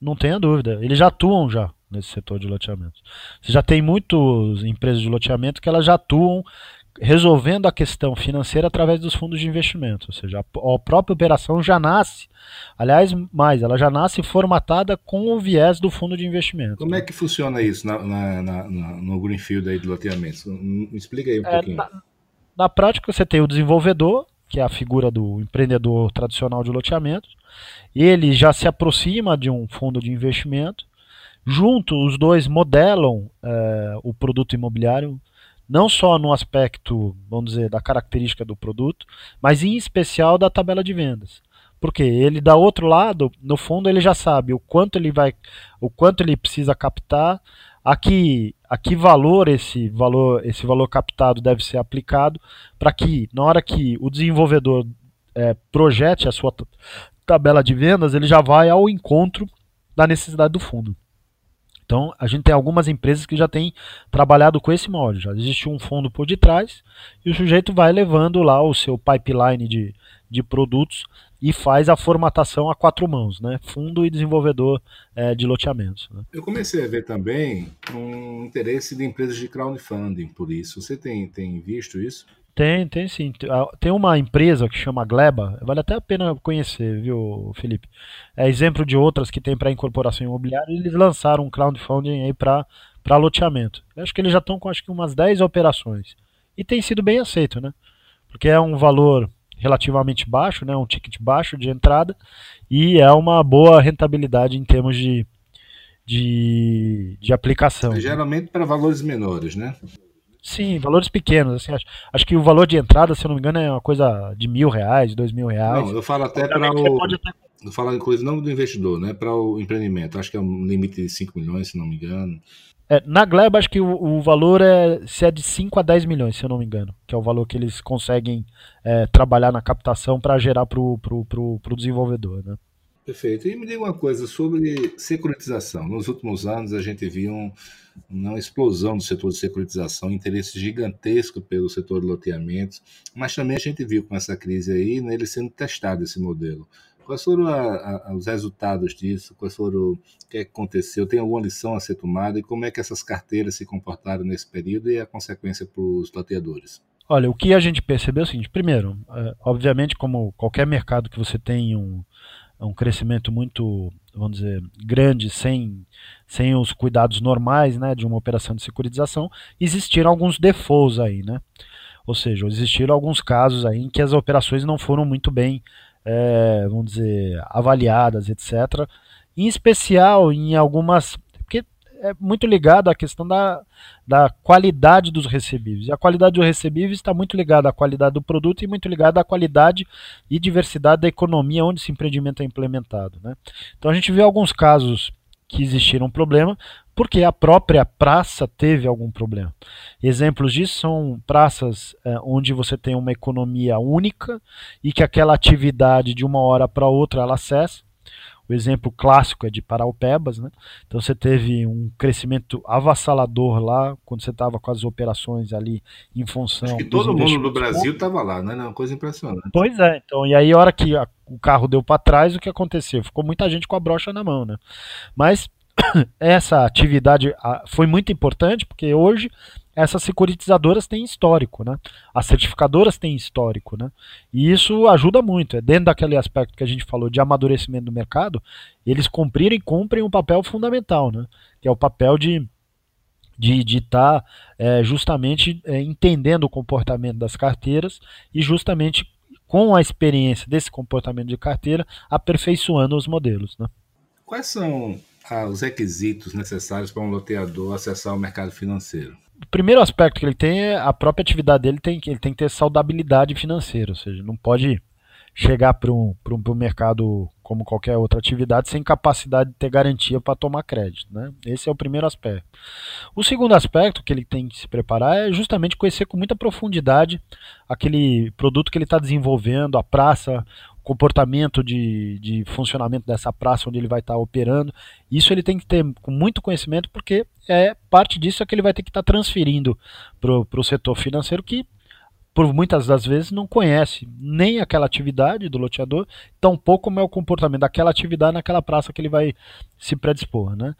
Não tenha dúvida. Eles já atuam já nesse setor de loteamentos. Você já tem muitas empresas de loteamento que elas já atuam resolvendo a questão financeira através dos fundos de investimento. Ou seja, a própria operação já nasce, aliás, mais, ela já nasce formatada com o viés do fundo de investimento. Como é que funciona isso na, na, na, no Greenfield aí de loteamentos? Me explica aí um é, pouquinho. Na, na prática, você tem o desenvolvedor, que é a figura do empreendedor tradicional de loteamento. Ele já se aproxima de um fundo de investimento. Junto, os dois modelam é, o produto imobiliário, não só no aspecto, vamos dizer, da característica do produto, mas em especial da tabela de vendas. Porque ele da outro lado, no fundo, ele já sabe o quanto ele vai, o quanto ele precisa captar, a que, a que valor esse valor esse valor captado deve ser aplicado para que na hora que o desenvolvedor é, projete a sua tabela de vendas ele já vai ao encontro da necessidade do fundo então a gente tem algumas empresas que já têm trabalhado com esse molde já existe um fundo por detrás e o sujeito vai levando lá o seu pipeline de, de produtos e faz a formatação a quatro mãos, né? Fundo e desenvolvedor é, de loteamentos. Né? Eu comecei a ver também um interesse de empresas de crowdfunding por isso. Você tem, tem visto isso? Tem, tem sim. Tem uma empresa que chama Gleba, vale até a pena conhecer, viu, Felipe? É exemplo de outras que tem para incorporação imobiliária. Eles lançaram um crowdfunding aí para loteamento. Eu acho que eles já estão com acho que umas 10 operações. E tem sido bem aceito, né? Porque é um valor relativamente baixo, né, um ticket baixo de entrada, e é uma boa rentabilidade em termos de, de, de aplicação. Geralmente para valores menores, né? Sim, valores pequenos. Assim, acho, acho, que o valor de entrada, se eu não me engano, é uma coisa de mil reais, dois mil reais. Não, eu falo até para o. Até... Eu falo em coisa não do investidor, né? Para o empreendimento. Acho que é um limite de 5 milhões, se não me engano. É, na Gleba, acho que o, o, valor é se é de 5 a 10 milhões, se eu não me engano, que é o valor que eles conseguem é, trabalhar na captação para gerar para o pro, pro, pro desenvolvedor. Né? Perfeito. E me diga uma coisa sobre securitização. Nos últimos anos, a gente viu um, uma explosão do setor de securitização, interesse gigantesco pelo setor de loteamentos, mas também a gente viu com essa crise aí, nele sendo testado esse modelo. Quais foram a, a, os resultados disso? Quais foram o que, é que aconteceu? Tem alguma lição a ser tomada? E como é que essas carteiras se comportaram nesse período e a consequência para os loteadores? Olha, o que a gente percebeu é o seguinte: primeiro, é, obviamente, como qualquer mercado que você tem um, um crescimento muito, vamos dizer, grande, sem, sem os cuidados normais né, de uma operação de securitização, existiram alguns defaults aí, né? Ou seja, existiram alguns casos aí em que as operações não foram muito bem, é, vamos dizer, avaliadas, etc. Em especial em algumas é muito ligado à questão da, da qualidade dos recebíveis. E a qualidade dos recebíveis está muito ligada à qualidade do produto e muito ligada à qualidade e diversidade da economia onde esse empreendimento é implementado. Né? Então a gente vê alguns casos que existiram um problema porque a própria praça teve algum problema. Exemplos disso são praças é, onde você tem uma economia única e que aquela atividade de uma hora para outra ela cessa o exemplo clássico é de Paraupebas, né? Então você teve um crescimento avassalador lá quando você estava com as operações ali em função. Acho que todo mundo do Brasil estava lá, né? É uma coisa impressionante. Pois é, então, e aí a hora que a, o carro deu para trás, o que aconteceu? Ficou muita gente com a brocha na mão, né? Mas essa atividade foi muito importante porque hoje essas securitizadoras têm histórico, né? As certificadoras têm histórico, né? E isso ajuda muito. É dentro daquele aspecto que a gente falou de amadurecimento do mercado, eles cumprirem e cumprem um papel fundamental, né? Que é o papel de de estar tá, é, justamente é, entendendo o comportamento das carteiras e justamente com a experiência desse comportamento de carteira aperfeiçoando os modelos. Né? Quais são os requisitos necessários para um loteador acessar o mercado financeiro? o primeiro aspecto que ele tem é a própria atividade dele tem que ele tem que ter saudabilidade financeira, ou seja, não pode chegar para um, um, mercado como qualquer outra atividade sem capacidade de ter garantia para tomar crédito. Né? Esse é o primeiro aspecto. O segundo aspecto que ele tem que se preparar é justamente conhecer com muita profundidade aquele produto que ele está desenvolvendo, a praça, comportamento de, de funcionamento dessa praça onde ele vai estar tá operando. Isso ele tem que ter muito conhecimento, porque é parte disso é que ele vai ter que estar tá transferindo para o setor financeiro que por muitas das vezes não conhece nem aquela atividade do loteador, tampouco como é o comportamento daquela atividade naquela praça que ele vai se predispor. Né?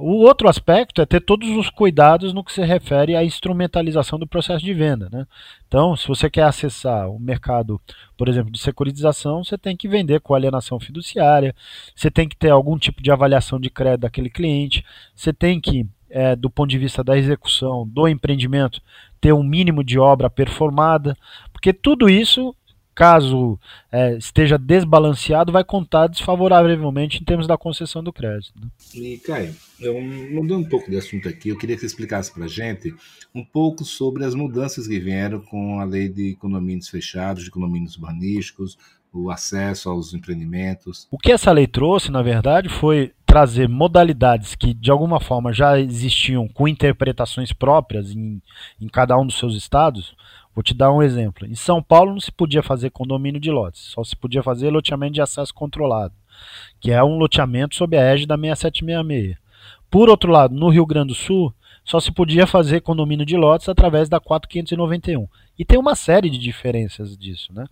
O outro aspecto é ter todos os cuidados no que se refere à instrumentalização do processo de venda. Né? Então, se você quer acessar o mercado, por exemplo, de securitização, você tem que vender com alienação fiduciária, você tem que ter algum tipo de avaliação de crédito daquele cliente, você tem que, é, do ponto de vista da execução do empreendimento, ter um mínimo de obra performada, porque tudo isso caso é, esteja desbalanceado, vai contar desfavoravelmente em termos da concessão do crédito. Né? E, Caio, eu mudei um pouco de assunto aqui, eu queria que você explicasse para a gente um pouco sobre as mudanças que vieram com a lei de condomínios fechados, de condomínios urbanísticos, o acesso aos empreendimentos. O que essa lei trouxe, na verdade, foi trazer modalidades que de alguma forma já existiam com interpretações próprias em, em cada um dos seus estados, Vou te dar um exemplo. Em São Paulo não se podia fazer condomínio de lotes, só se podia fazer loteamento de acesso controlado, que é um loteamento sob a égide da 6766. Por outro lado, no Rio Grande do Sul, só se podia fazer condomínio de lotes através da 4591. E tem uma série de diferenças disso, né?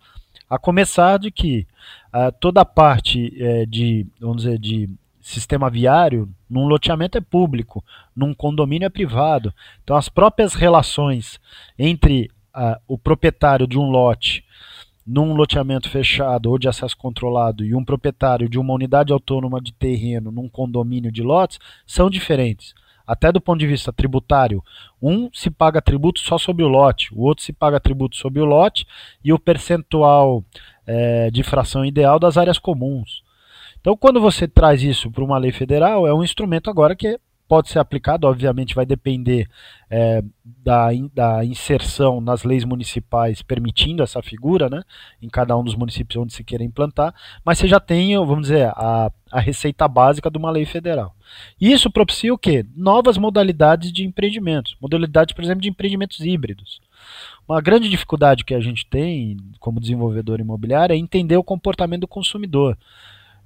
A começar de que uh, toda a parte uh, de, vamos dizer, de sistema viário, num loteamento é público, num condomínio é privado. Então as próprias relações entre o proprietário de um lote num loteamento fechado ou de acesso controlado e um proprietário de uma unidade autônoma de terreno num condomínio de lotes são diferentes. Até do ponto de vista tributário, um se paga tributo só sobre o lote, o outro se paga tributo sobre o lote e o percentual é, de fração ideal das áreas comuns. Então, quando você traz isso para uma lei federal, é um instrumento agora que é pode ser aplicado, obviamente vai depender é, da, da inserção nas leis municipais permitindo essa figura, né, em cada um dos municípios onde se queira implantar, mas você já tem, vamos dizer, a, a receita básica de uma lei federal. Isso propicia o quê? Novas modalidades de empreendimentos, modalidades, por exemplo, de empreendimentos híbridos. Uma grande dificuldade que a gente tem como desenvolvedor imobiliário é entender o comportamento do consumidor.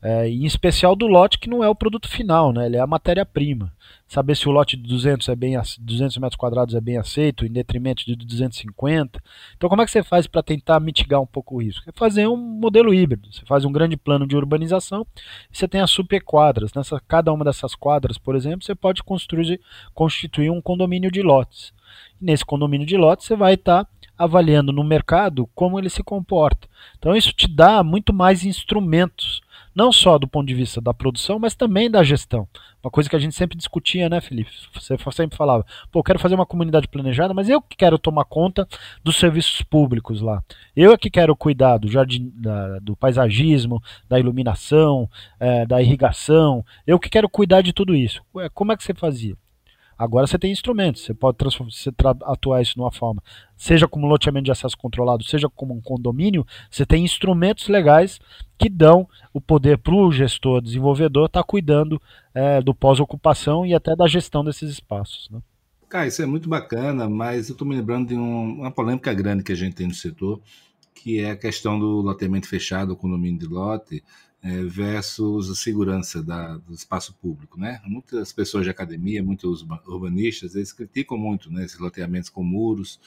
É, em especial do lote que não é o produto final, né? ele é a matéria-prima. Saber se o lote de 200, é bem, 200 metros quadrados é bem aceito, em detrimento de 250. Então, como é que você faz para tentar mitigar um pouco isso? É fazer um modelo híbrido. Você faz um grande plano de urbanização e você tem as superquadras. Nessa, cada uma dessas quadras, por exemplo, você pode construir, constituir um condomínio de lotes. E nesse condomínio de lotes, você vai estar tá avaliando no mercado como ele se comporta. Então, isso te dá muito mais instrumentos não só do ponto de vista da produção, mas também da gestão. Uma coisa que a gente sempre discutia, né, Felipe? Você sempre falava, pô, quero fazer uma comunidade planejada, mas eu que quero tomar conta dos serviços públicos lá. Eu é que quero cuidar do jardim, da, do paisagismo, da iluminação, é, da irrigação. Eu que quero cuidar de tudo isso. Ué, como é que você fazia? Agora você tem instrumentos, você pode você atuar isso de uma forma, seja como loteamento de acesso controlado, seja como um condomínio, você tem instrumentos legais que dão o poder para o gestor, desenvolvedor, estar tá cuidando é, do pós-ocupação e até da gestão desses espaços. Né? Cara, isso é muito bacana, mas eu estou me lembrando de um, uma polêmica grande que a gente tem no setor, que é a questão do loteamento fechado, o condomínio de lote, é, versus a segurança da, do espaço público, né? Muitas pessoas de academia, muitos urbanistas, eles criticam muito, né, esses loteamentos com muros.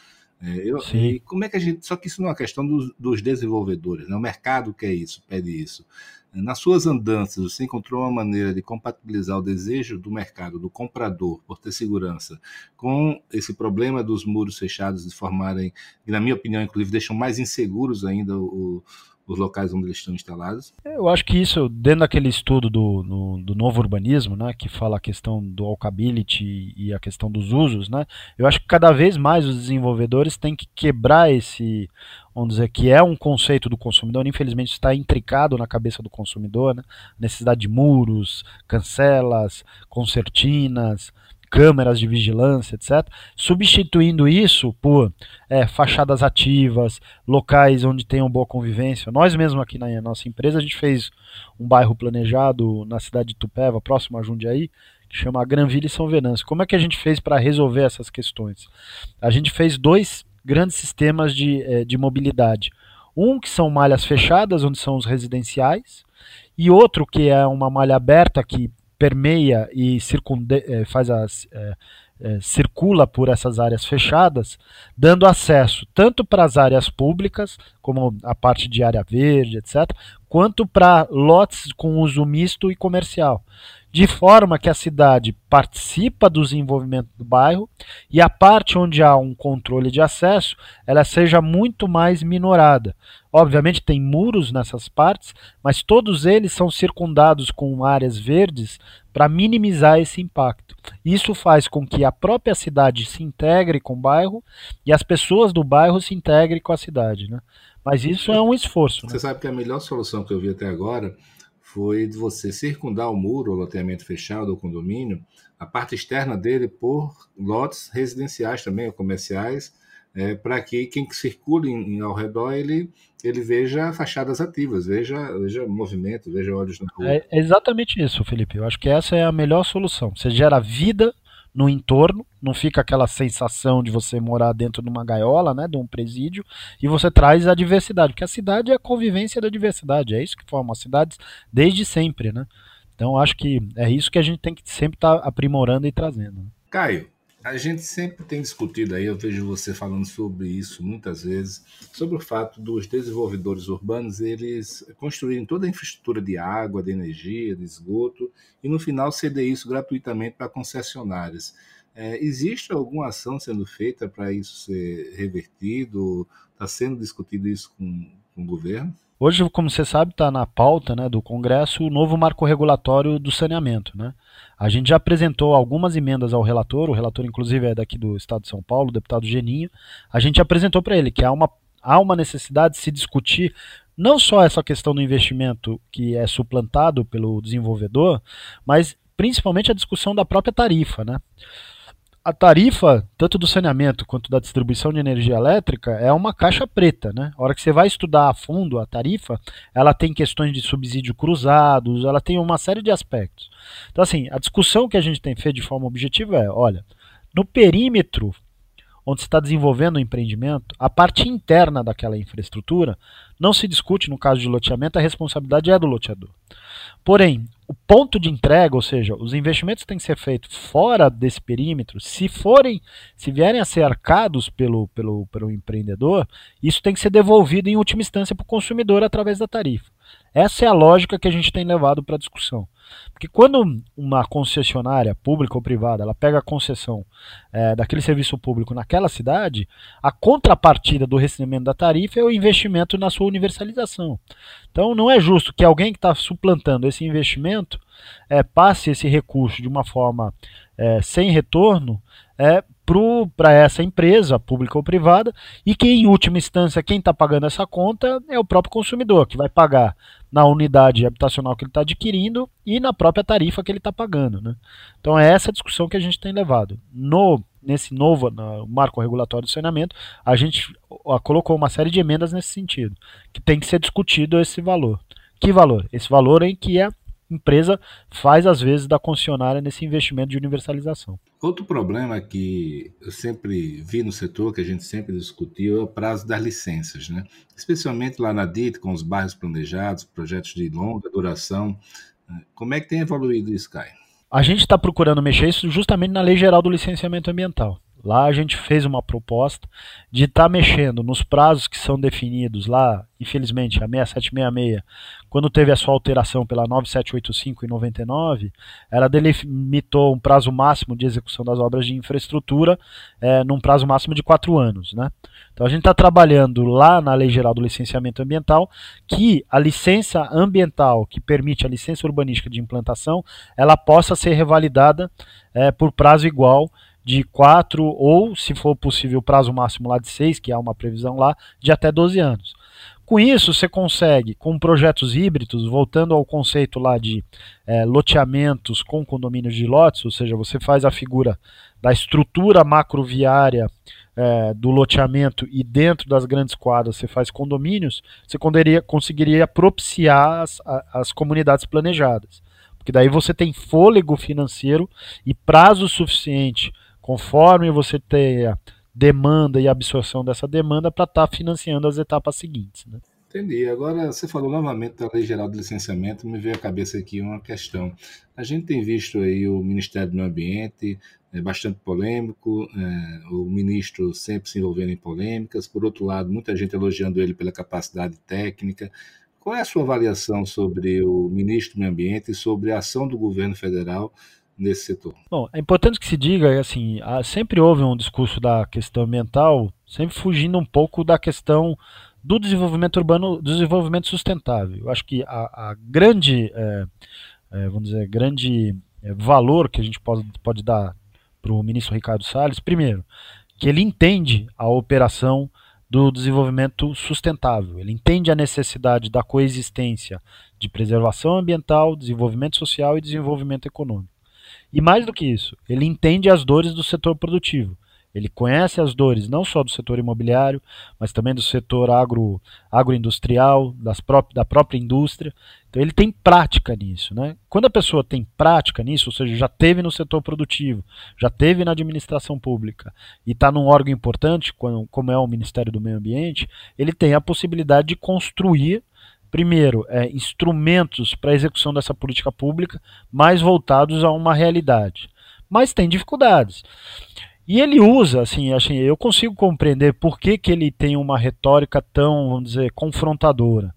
É, eu, e como é que a gente? Só que isso não é uma questão dos, dos desenvolvedores, né? O mercado quer isso, pede isso. Nas suas andanças, você encontrou uma maneira de compatibilizar o desejo do mercado, do comprador, por ter segurança, com esse problema dos muros fechados de formarem, e na minha opinião, inclusive, deixam mais inseguros ainda o, os locais onde eles estão instalados? Eu acho que isso, dentro daquele estudo do, no, do novo urbanismo, né, que fala a questão do walkability e a questão dos usos, né, eu acho que cada vez mais os desenvolvedores têm que quebrar esse, vamos dizer, que é um conceito do consumidor, infelizmente está intricado na cabeça do consumidor, né, necessidade de muros, cancelas, concertinas, câmeras de vigilância, etc., substituindo isso por é, fachadas ativas, locais onde tenham boa convivência. Nós mesmo aqui na nossa empresa, a gente fez um bairro planejado na cidade de Tupéva, próximo a Jundiaí, que chama Granville e São Venâncio. Como é que a gente fez para resolver essas questões? A gente fez dois grandes sistemas de, é, de mobilidade. Um que são malhas fechadas, onde são os residenciais, e outro que é uma malha aberta que permeia e circunde, eh, faz as, é, é, circula por essas áreas fechadas, dando acesso tanto para as áreas públicas, como a parte de área verde, etc., quanto para lotes com uso misto e comercial de forma que a cidade participa do desenvolvimento do bairro e a parte onde há um controle de acesso, ela seja muito mais minorada. Obviamente tem muros nessas partes, mas todos eles são circundados com áreas verdes para minimizar esse impacto. Isso faz com que a própria cidade se integre com o bairro e as pessoas do bairro se integrem com a cidade, né? Mas isso é um esforço. Né? Você sabe que a melhor solução que eu vi até agora foi de você circundar o muro, o loteamento fechado, o condomínio, a parte externa dele por lotes residenciais também, ou comerciais, é, para que quem circule em, ao redor ele, ele veja fachadas ativas, veja, veja movimento, veja olhos na rua. É exatamente isso, Felipe. Eu acho que essa é a melhor solução. Você gera vida no entorno, não fica aquela sensação de você morar dentro de uma gaiola, né, de um presídio, e você traz a diversidade, porque a cidade é a convivência da diversidade, é isso que forma as cidades desde sempre, né? Então acho que é isso que a gente tem que sempre estar tá aprimorando e trazendo. Né? Caio, a gente sempre tem discutido aí, eu vejo você falando sobre isso muitas vezes, sobre o fato dos desenvolvedores urbanos eles construírem toda a infraestrutura de água, de energia, de esgoto e no final ceder isso gratuitamente para concessionárias. É, existe alguma ação sendo feita para isso ser revertido? Está sendo discutido isso com, com o governo? Hoje, como você sabe, está na pauta né, do Congresso o novo marco regulatório do saneamento. Né? A gente já apresentou algumas emendas ao relator, o relator, inclusive, é daqui do estado de São Paulo, o deputado Geninho. A gente apresentou para ele que há uma, há uma necessidade de se discutir não só essa questão do investimento que é suplantado pelo desenvolvedor, mas principalmente a discussão da própria tarifa, né? A tarifa, tanto do saneamento quanto da distribuição de energia elétrica, é uma caixa preta, né? A hora que você vai estudar a fundo a tarifa, ela tem questões de subsídio cruzados, ela tem uma série de aspectos. Então, assim, a discussão que a gente tem feito de forma objetiva é, olha, no perímetro onde se está desenvolvendo o empreendimento, a parte interna daquela infraestrutura não se discute, no caso de loteamento, a responsabilidade é do loteador. Porém, o ponto de entrega, ou seja, os investimentos têm que ser feitos fora desse perímetro, se forem, se vierem a ser arcados pelo, pelo, pelo empreendedor, isso tem que ser devolvido em última instância para o consumidor através da tarifa. Essa é a lógica que a gente tem levado para a discussão. Porque quando uma concessionária pública ou privada ela pega a concessão é, daquele serviço público naquela cidade, a contrapartida do recebimento da tarifa é o investimento na sua universalização. Então não é justo que alguém que está suplantando esse investimento é, passe esse recurso de uma forma é, sem retorno é, para essa empresa, pública ou privada, e que em última instância quem está pagando essa conta é o próprio consumidor, que vai pagar na unidade habitacional que ele está adquirindo e na própria tarifa que ele está pagando. Né? Então é essa discussão que a gente tem levado. No, nesse novo no marco regulatório do saneamento, a gente colocou uma série de emendas nesse sentido, que tem que ser discutido esse valor. Que valor? Esse valor em que a empresa faz, às vezes, da concessionária nesse investimento de universalização. Outro problema que eu sempre vi no setor, que a gente sempre discutiu, é o prazo das licenças, né? especialmente lá na DIT, com os bairros planejados, projetos de longa duração. Como é que tem evoluído isso, Caio? A gente está procurando mexer isso justamente na Lei Geral do Licenciamento Ambiental. Lá a gente fez uma proposta de estar tá mexendo nos prazos que são definidos lá, infelizmente, a 6766, quando teve a sua alteração pela 9785 e 99, ela delimitou um prazo máximo de execução das obras de infraestrutura é, num prazo máximo de quatro anos. Né? Então a gente está trabalhando lá na Lei Geral do Licenciamento Ambiental que a licença ambiental que permite a licença urbanística de implantação, ela possa ser revalidada é, por prazo igual de 4 ou, se for possível, o prazo máximo lá de 6, que há uma previsão lá, de até 12 anos. Com isso, você consegue, com projetos híbridos, voltando ao conceito lá de é, loteamentos com condomínios de lotes, ou seja, você faz a figura da estrutura macroviária é, do loteamento e dentro das grandes quadras você faz condomínios, você conseguiria, conseguiria propiciar as, as comunidades planejadas. Porque daí você tem fôlego financeiro e prazo suficiente conforme você tenha demanda e absorção dessa demanda para estar tá financiando as etapas seguintes. Né? Entendi. Agora, você falou novamente da Lei Geral de Licenciamento, me veio à cabeça aqui uma questão. A gente tem visto aí o Ministério do Meio Ambiente é bastante polêmico, é, o ministro sempre se envolvendo em polêmicas, por outro lado, muita gente elogiando ele pela capacidade técnica. Qual é a sua avaliação sobre o ministro do Meio Ambiente e sobre a ação do governo federal nesse setor? Bom, é importante que se diga, assim, sempre houve um discurso da questão ambiental, sempre fugindo um pouco da questão do desenvolvimento urbano, do desenvolvimento sustentável. Eu acho que a, a grande, é, é, vamos dizer, grande é, valor que a gente pode, pode dar para o ministro Ricardo Salles, primeiro, que ele entende a operação do desenvolvimento sustentável. Ele entende a necessidade da coexistência de preservação ambiental, desenvolvimento social e desenvolvimento econômico. E mais do que isso, ele entende as dores do setor produtivo. Ele conhece as dores não só do setor imobiliário, mas também do setor agro, agroindustrial, das pró da própria indústria. Então ele tem prática nisso. Né? Quando a pessoa tem prática nisso, ou seja, já teve no setor produtivo, já teve na administração pública e está num órgão importante, como é o Ministério do Meio Ambiente, ele tem a possibilidade de construir primeiro, é, instrumentos para a execução dessa política pública mais voltados a uma realidade. Mas tem dificuldades. E ele usa, assim, assim, eu consigo compreender por que, que ele tem uma retórica tão, vamos dizer, confrontadora.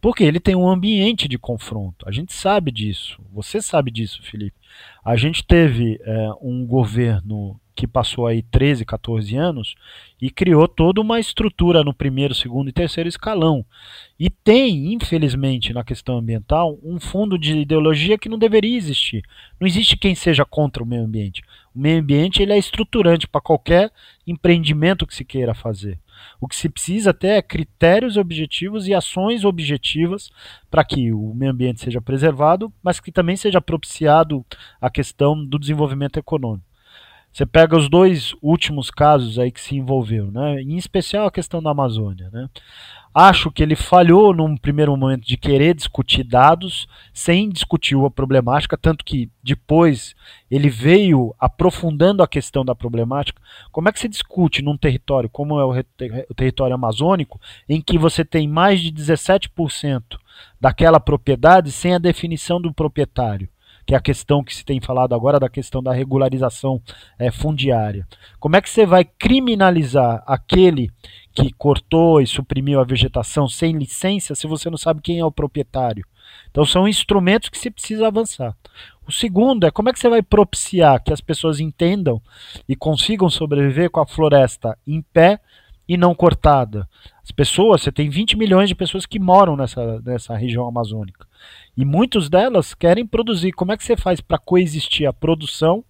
Porque ele tem um ambiente de confronto. A gente sabe disso. Você sabe disso, Felipe. A gente teve é, um governo que passou aí 13, 14 anos e criou toda uma estrutura no primeiro, segundo e terceiro escalão. E tem, infelizmente, na questão ambiental, um fundo de ideologia que não deveria existir. Não existe quem seja contra o meio ambiente. O meio ambiente ele é estruturante para qualquer empreendimento que se queira fazer. O que se precisa até é critérios objetivos e ações objetivas para que o meio ambiente seja preservado, mas que também seja propiciado a questão do desenvolvimento econômico. Você pega os dois últimos casos aí que se envolveu, né? em especial a questão da Amazônia. Né? Acho que ele falhou num primeiro momento de querer discutir dados sem discutir a problemática, tanto que depois ele veio aprofundando a questão da problemática. Como é que se discute num território como é o, território amazônico, em que você tem mais de 17% daquela propriedade sem a definição do proprietário? Que é a questão que se tem falado agora da questão da regularização é, fundiária. Como é que você vai criminalizar aquele que cortou e suprimiu a vegetação sem licença se você não sabe quem é o proprietário? Então são instrumentos que se precisa avançar. O segundo é como é que você vai propiciar que as pessoas entendam e consigam sobreviver com a floresta em pé e não cortada. As pessoas, você tem 20 milhões de pessoas que moram nessa, nessa região amazônica. E muitas delas querem produzir. Como é que você faz para coexistir a produção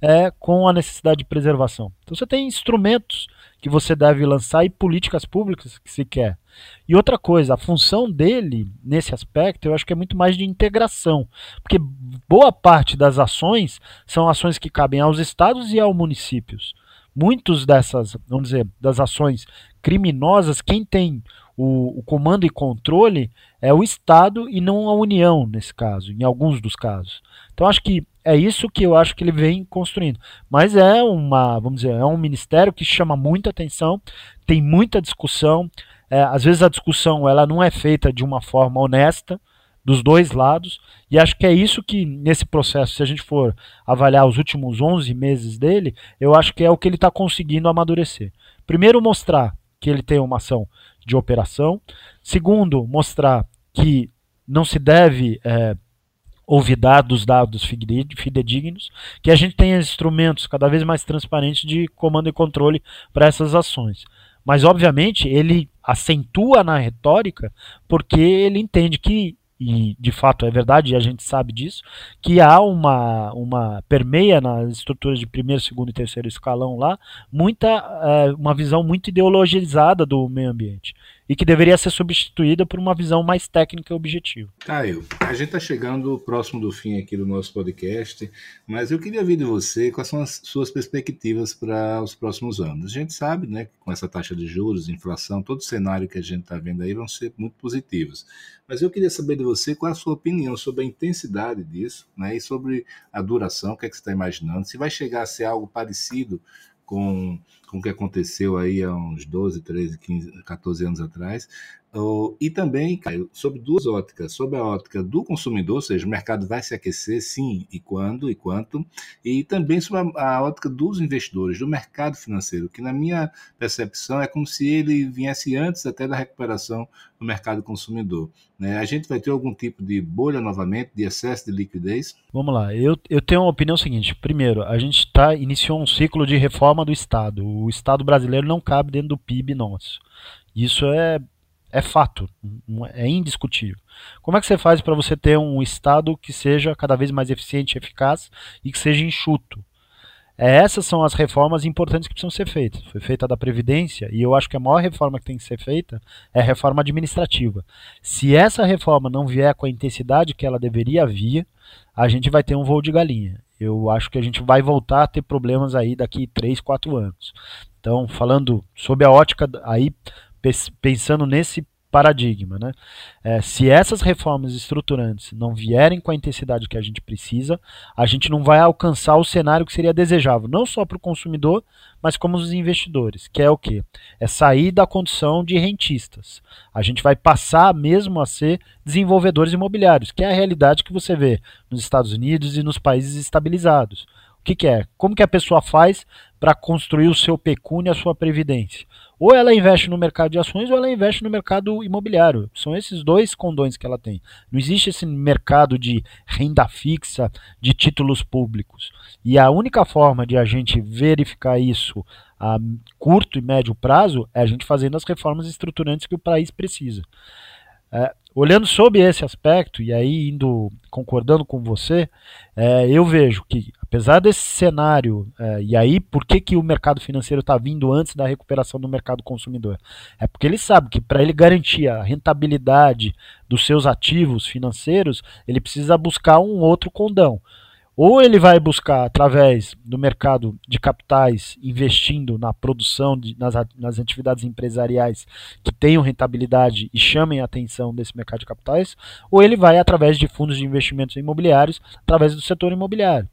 é, com a necessidade de preservação? Então você tem instrumentos que você deve lançar e políticas públicas que se quer. E outra coisa, a função dele nesse aspecto, eu acho que é muito mais de integração, porque boa parte das ações são ações que cabem aos estados e aos municípios. Muitos dessas, vamos dizer, das ações criminosas, quem tem o, o, comando e controle é o Estado e não a União, nesse caso, em alguns dos casos. Então acho que é isso que eu acho que ele vem construindo. Mas é uma, vamos dizer, é um ministério que chama muita atenção, tem muita discussão. É, às vezes a discussão ela não é feita de uma forma honesta dos dois lados, e acho que é isso que nesse processo, se a gente for avaliar os últimos 11 meses dele, eu acho que é o que ele está conseguindo amadurecer. Primeiro, mostrar que ele tem uma ação de operação. Segundo, mostrar que não se deve é, olvidar dos dados fidedignos, que a gente tenha instrumentos cada vez mais transparentes de comando e controle para essas ações. Mas, obviamente, ele acentua na retórica porque ele entende que e de fato é verdade, e a gente sabe disso, que há uma, uma permeia nas estruturas de primeiro, segundo e terceiro escalão lá, muita, é, uma visão muito ideologizada do meio ambiente e que deveria ser substituída por uma visão mais técnica e objetiva. Caio, a gente está chegando próximo do fim aqui do nosso podcast, mas eu queria ouvir de você quais são as suas perspectivas para os próximos anos. A gente sabe, né, que com essa taxa de juros, inflação, todo o cenário que a gente está vendo aí vão ser muito positivos. Mas eu queria saber de você qual é a sua opinião sobre a intensidade disso, né, e sobre a duração, o que, é que você está imaginando, se vai chegar a ser algo parecido com, com o que aconteceu aí há uns 12, 13, 15, 14 anos atrás, e também, Caio, sobre duas óticas, sobre a ótica do consumidor, ou seja, o mercado vai se aquecer, sim, e quando e quanto, e também sobre a, ótica dos investidores, do mercado financeiro, que na minha percepção é como se ele viesse antes até da recuperação do mercado consumidor. Né? A gente vai ter algum tipo de bolha novamente, de excesso de liquidez? Vamos lá, eu, eu tenho uma opinião seguinte. Primeiro, a gente tá, iniciou um ciclo de reforma do Estado. O Estado brasileiro não cabe dentro do PIB nosso. Isso é é fato, é indiscutível. Como é que você faz para você ter um Estado que seja cada vez mais eficiente, eficaz e que seja enxuto? É, essas são as reformas importantes que precisam ser feitas. Foi feita a da Previdência, e eu acho que a maior reforma que tem que ser feita é a reforma administrativa. Se essa reforma não vier com a intensidade que ela deveria vir, a gente vai ter um voo de galinha. Eu acho que a gente vai voltar a ter problemas aí daqui 3, 4 anos. Então, falando sobre a ótica aí pensando nesse paradigma. Né? É, se essas reformas estruturantes não vierem com a intensidade que a gente precisa, a gente não vai alcançar o cenário que seria desejável, não só para o consumidor, mas como os investidores, que é o quê? É sair da condição de rentistas. A gente vai passar mesmo a ser desenvolvedores imobiliários, que é a realidade que você vê nos Estados Unidos e nos países estabilizados. O que, que é? Como que a pessoa faz para construir o seu pecúnio, a sua previdência? Ou ela investe no mercado de ações ou ela investe no mercado imobiliário. São esses dois condões que ela tem. Não existe esse mercado de renda fixa, de títulos públicos. E a única forma de a gente verificar isso a curto e médio prazo é a gente fazendo as reformas estruturantes que o país precisa. É, olhando sob esse aspecto, e aí indo concordando com você, é, eu vejo que, apesar desse cenário, é, e aí por que, que o mercado financeiro está vindo antes da recuperação do mercado consumidor? É porque ele sabe que para ele garantir a rentabilidade dos seus ativos financeiros, ele precisa buscar um outro condão. Ou ele vai buscar através do mercado de capitais, investindo na produção, de, nas, nas atividades empresariais que tenham rentabilidade e chamem a atenção desse mercado de capitais, ou ele vai através de fundos de investimentos imobiliários, através do setor imobiliário.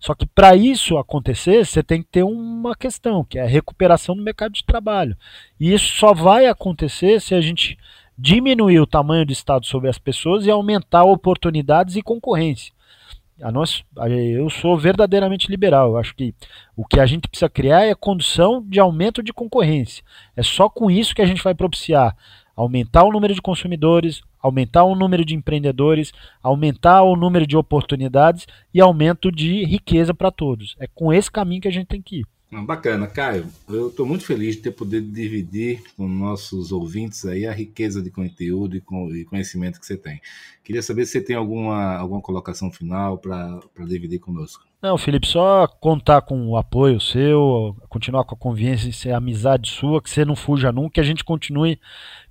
Só que para isso acontecer, você tem que ter uma questão, que é a recuperação do mercado de trabalho. E isso só vai acontecer se a gente diminuir o tamanho do Estado sobre as pessoas e aumentar oportunidades e concorrência a nós, eu sou verdadeiramente liberal. Eu acho que o que a gente precisa criar é condição de aumento de concorrência. É só com isso que a gente vai propiciar aumentar o número de consumidores, aumentar o número de empreendedores, aumentar o número de oportunidades e aumento de riqueza para todos. É com esse caminho que a gente tem que ir. Bacana, Caio. Eu estou muito feliz de ter poder dividir com nossos ouvintes aí a riqueza de conteúdo e conhecimento que você tem. Queria saber se você tem alguma, alguma colocação final para dividir conosco. Não, Felipe, só contar com o apoio seu, continuar com a convivência e a amizade sua, que você não fuja nunca, que a gente continue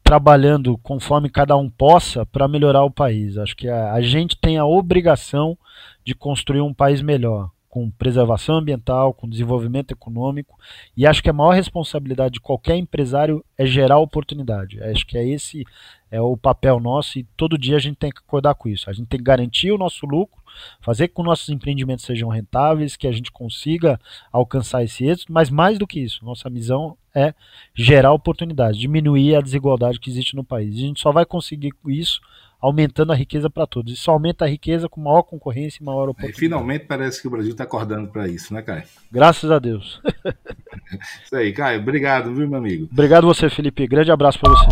trabalhando conforme cada um possa para melhorar o país. Acho que a, a gente tem a obrigação de construir um país melhor com preservação ambiental, com desenvolvimento econômico, e acho que a maior responsabilidade de qualquer empresário é gerar oportunidade. Acho que é esse é o papel nosso e todo dia a gente tem que acordar com isso. A gente tem que garantir o nosso lucro, fazer com que nossos empreendimentos sejam rentáveis, que a gente consiga alcançar esse êxito, mas mais do que isso, nossa missão é gerar oportunidade, diminuir a desigualdade que existe no país. E a gente só vai conseguir isso aumentando a riqueza para todos. Isso aumenta a riqueza com maior concorrência e maior oportunidade. E finalmente parece que o Brasil está acordando para isso, né, Caio? Graças a Deus. isso aí, Caio. Obrigado, viu, meu amigo? Obrigado você, Felipe. Grande abraço para você.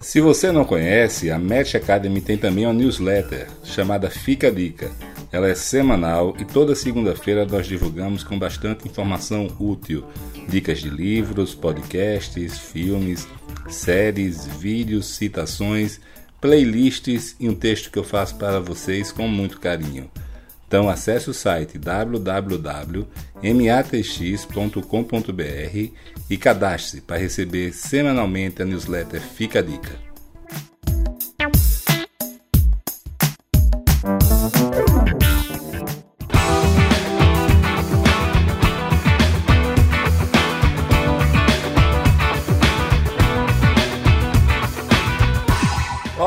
Se você não conhece, a Match Academy tem também uma newsletter chamada Fica a Dica ela é semanal e toda segunda-feira nós divulgamos com bastante informação útil, dicas de livros, podcasts, filmes, séries, vídeos, citações, playlists e um texto que eu faço para vocês com muito carinho. Então acesse o site www.matx.com.br e cadastre-se para receber semanalmente a newsletter Fica a Dica.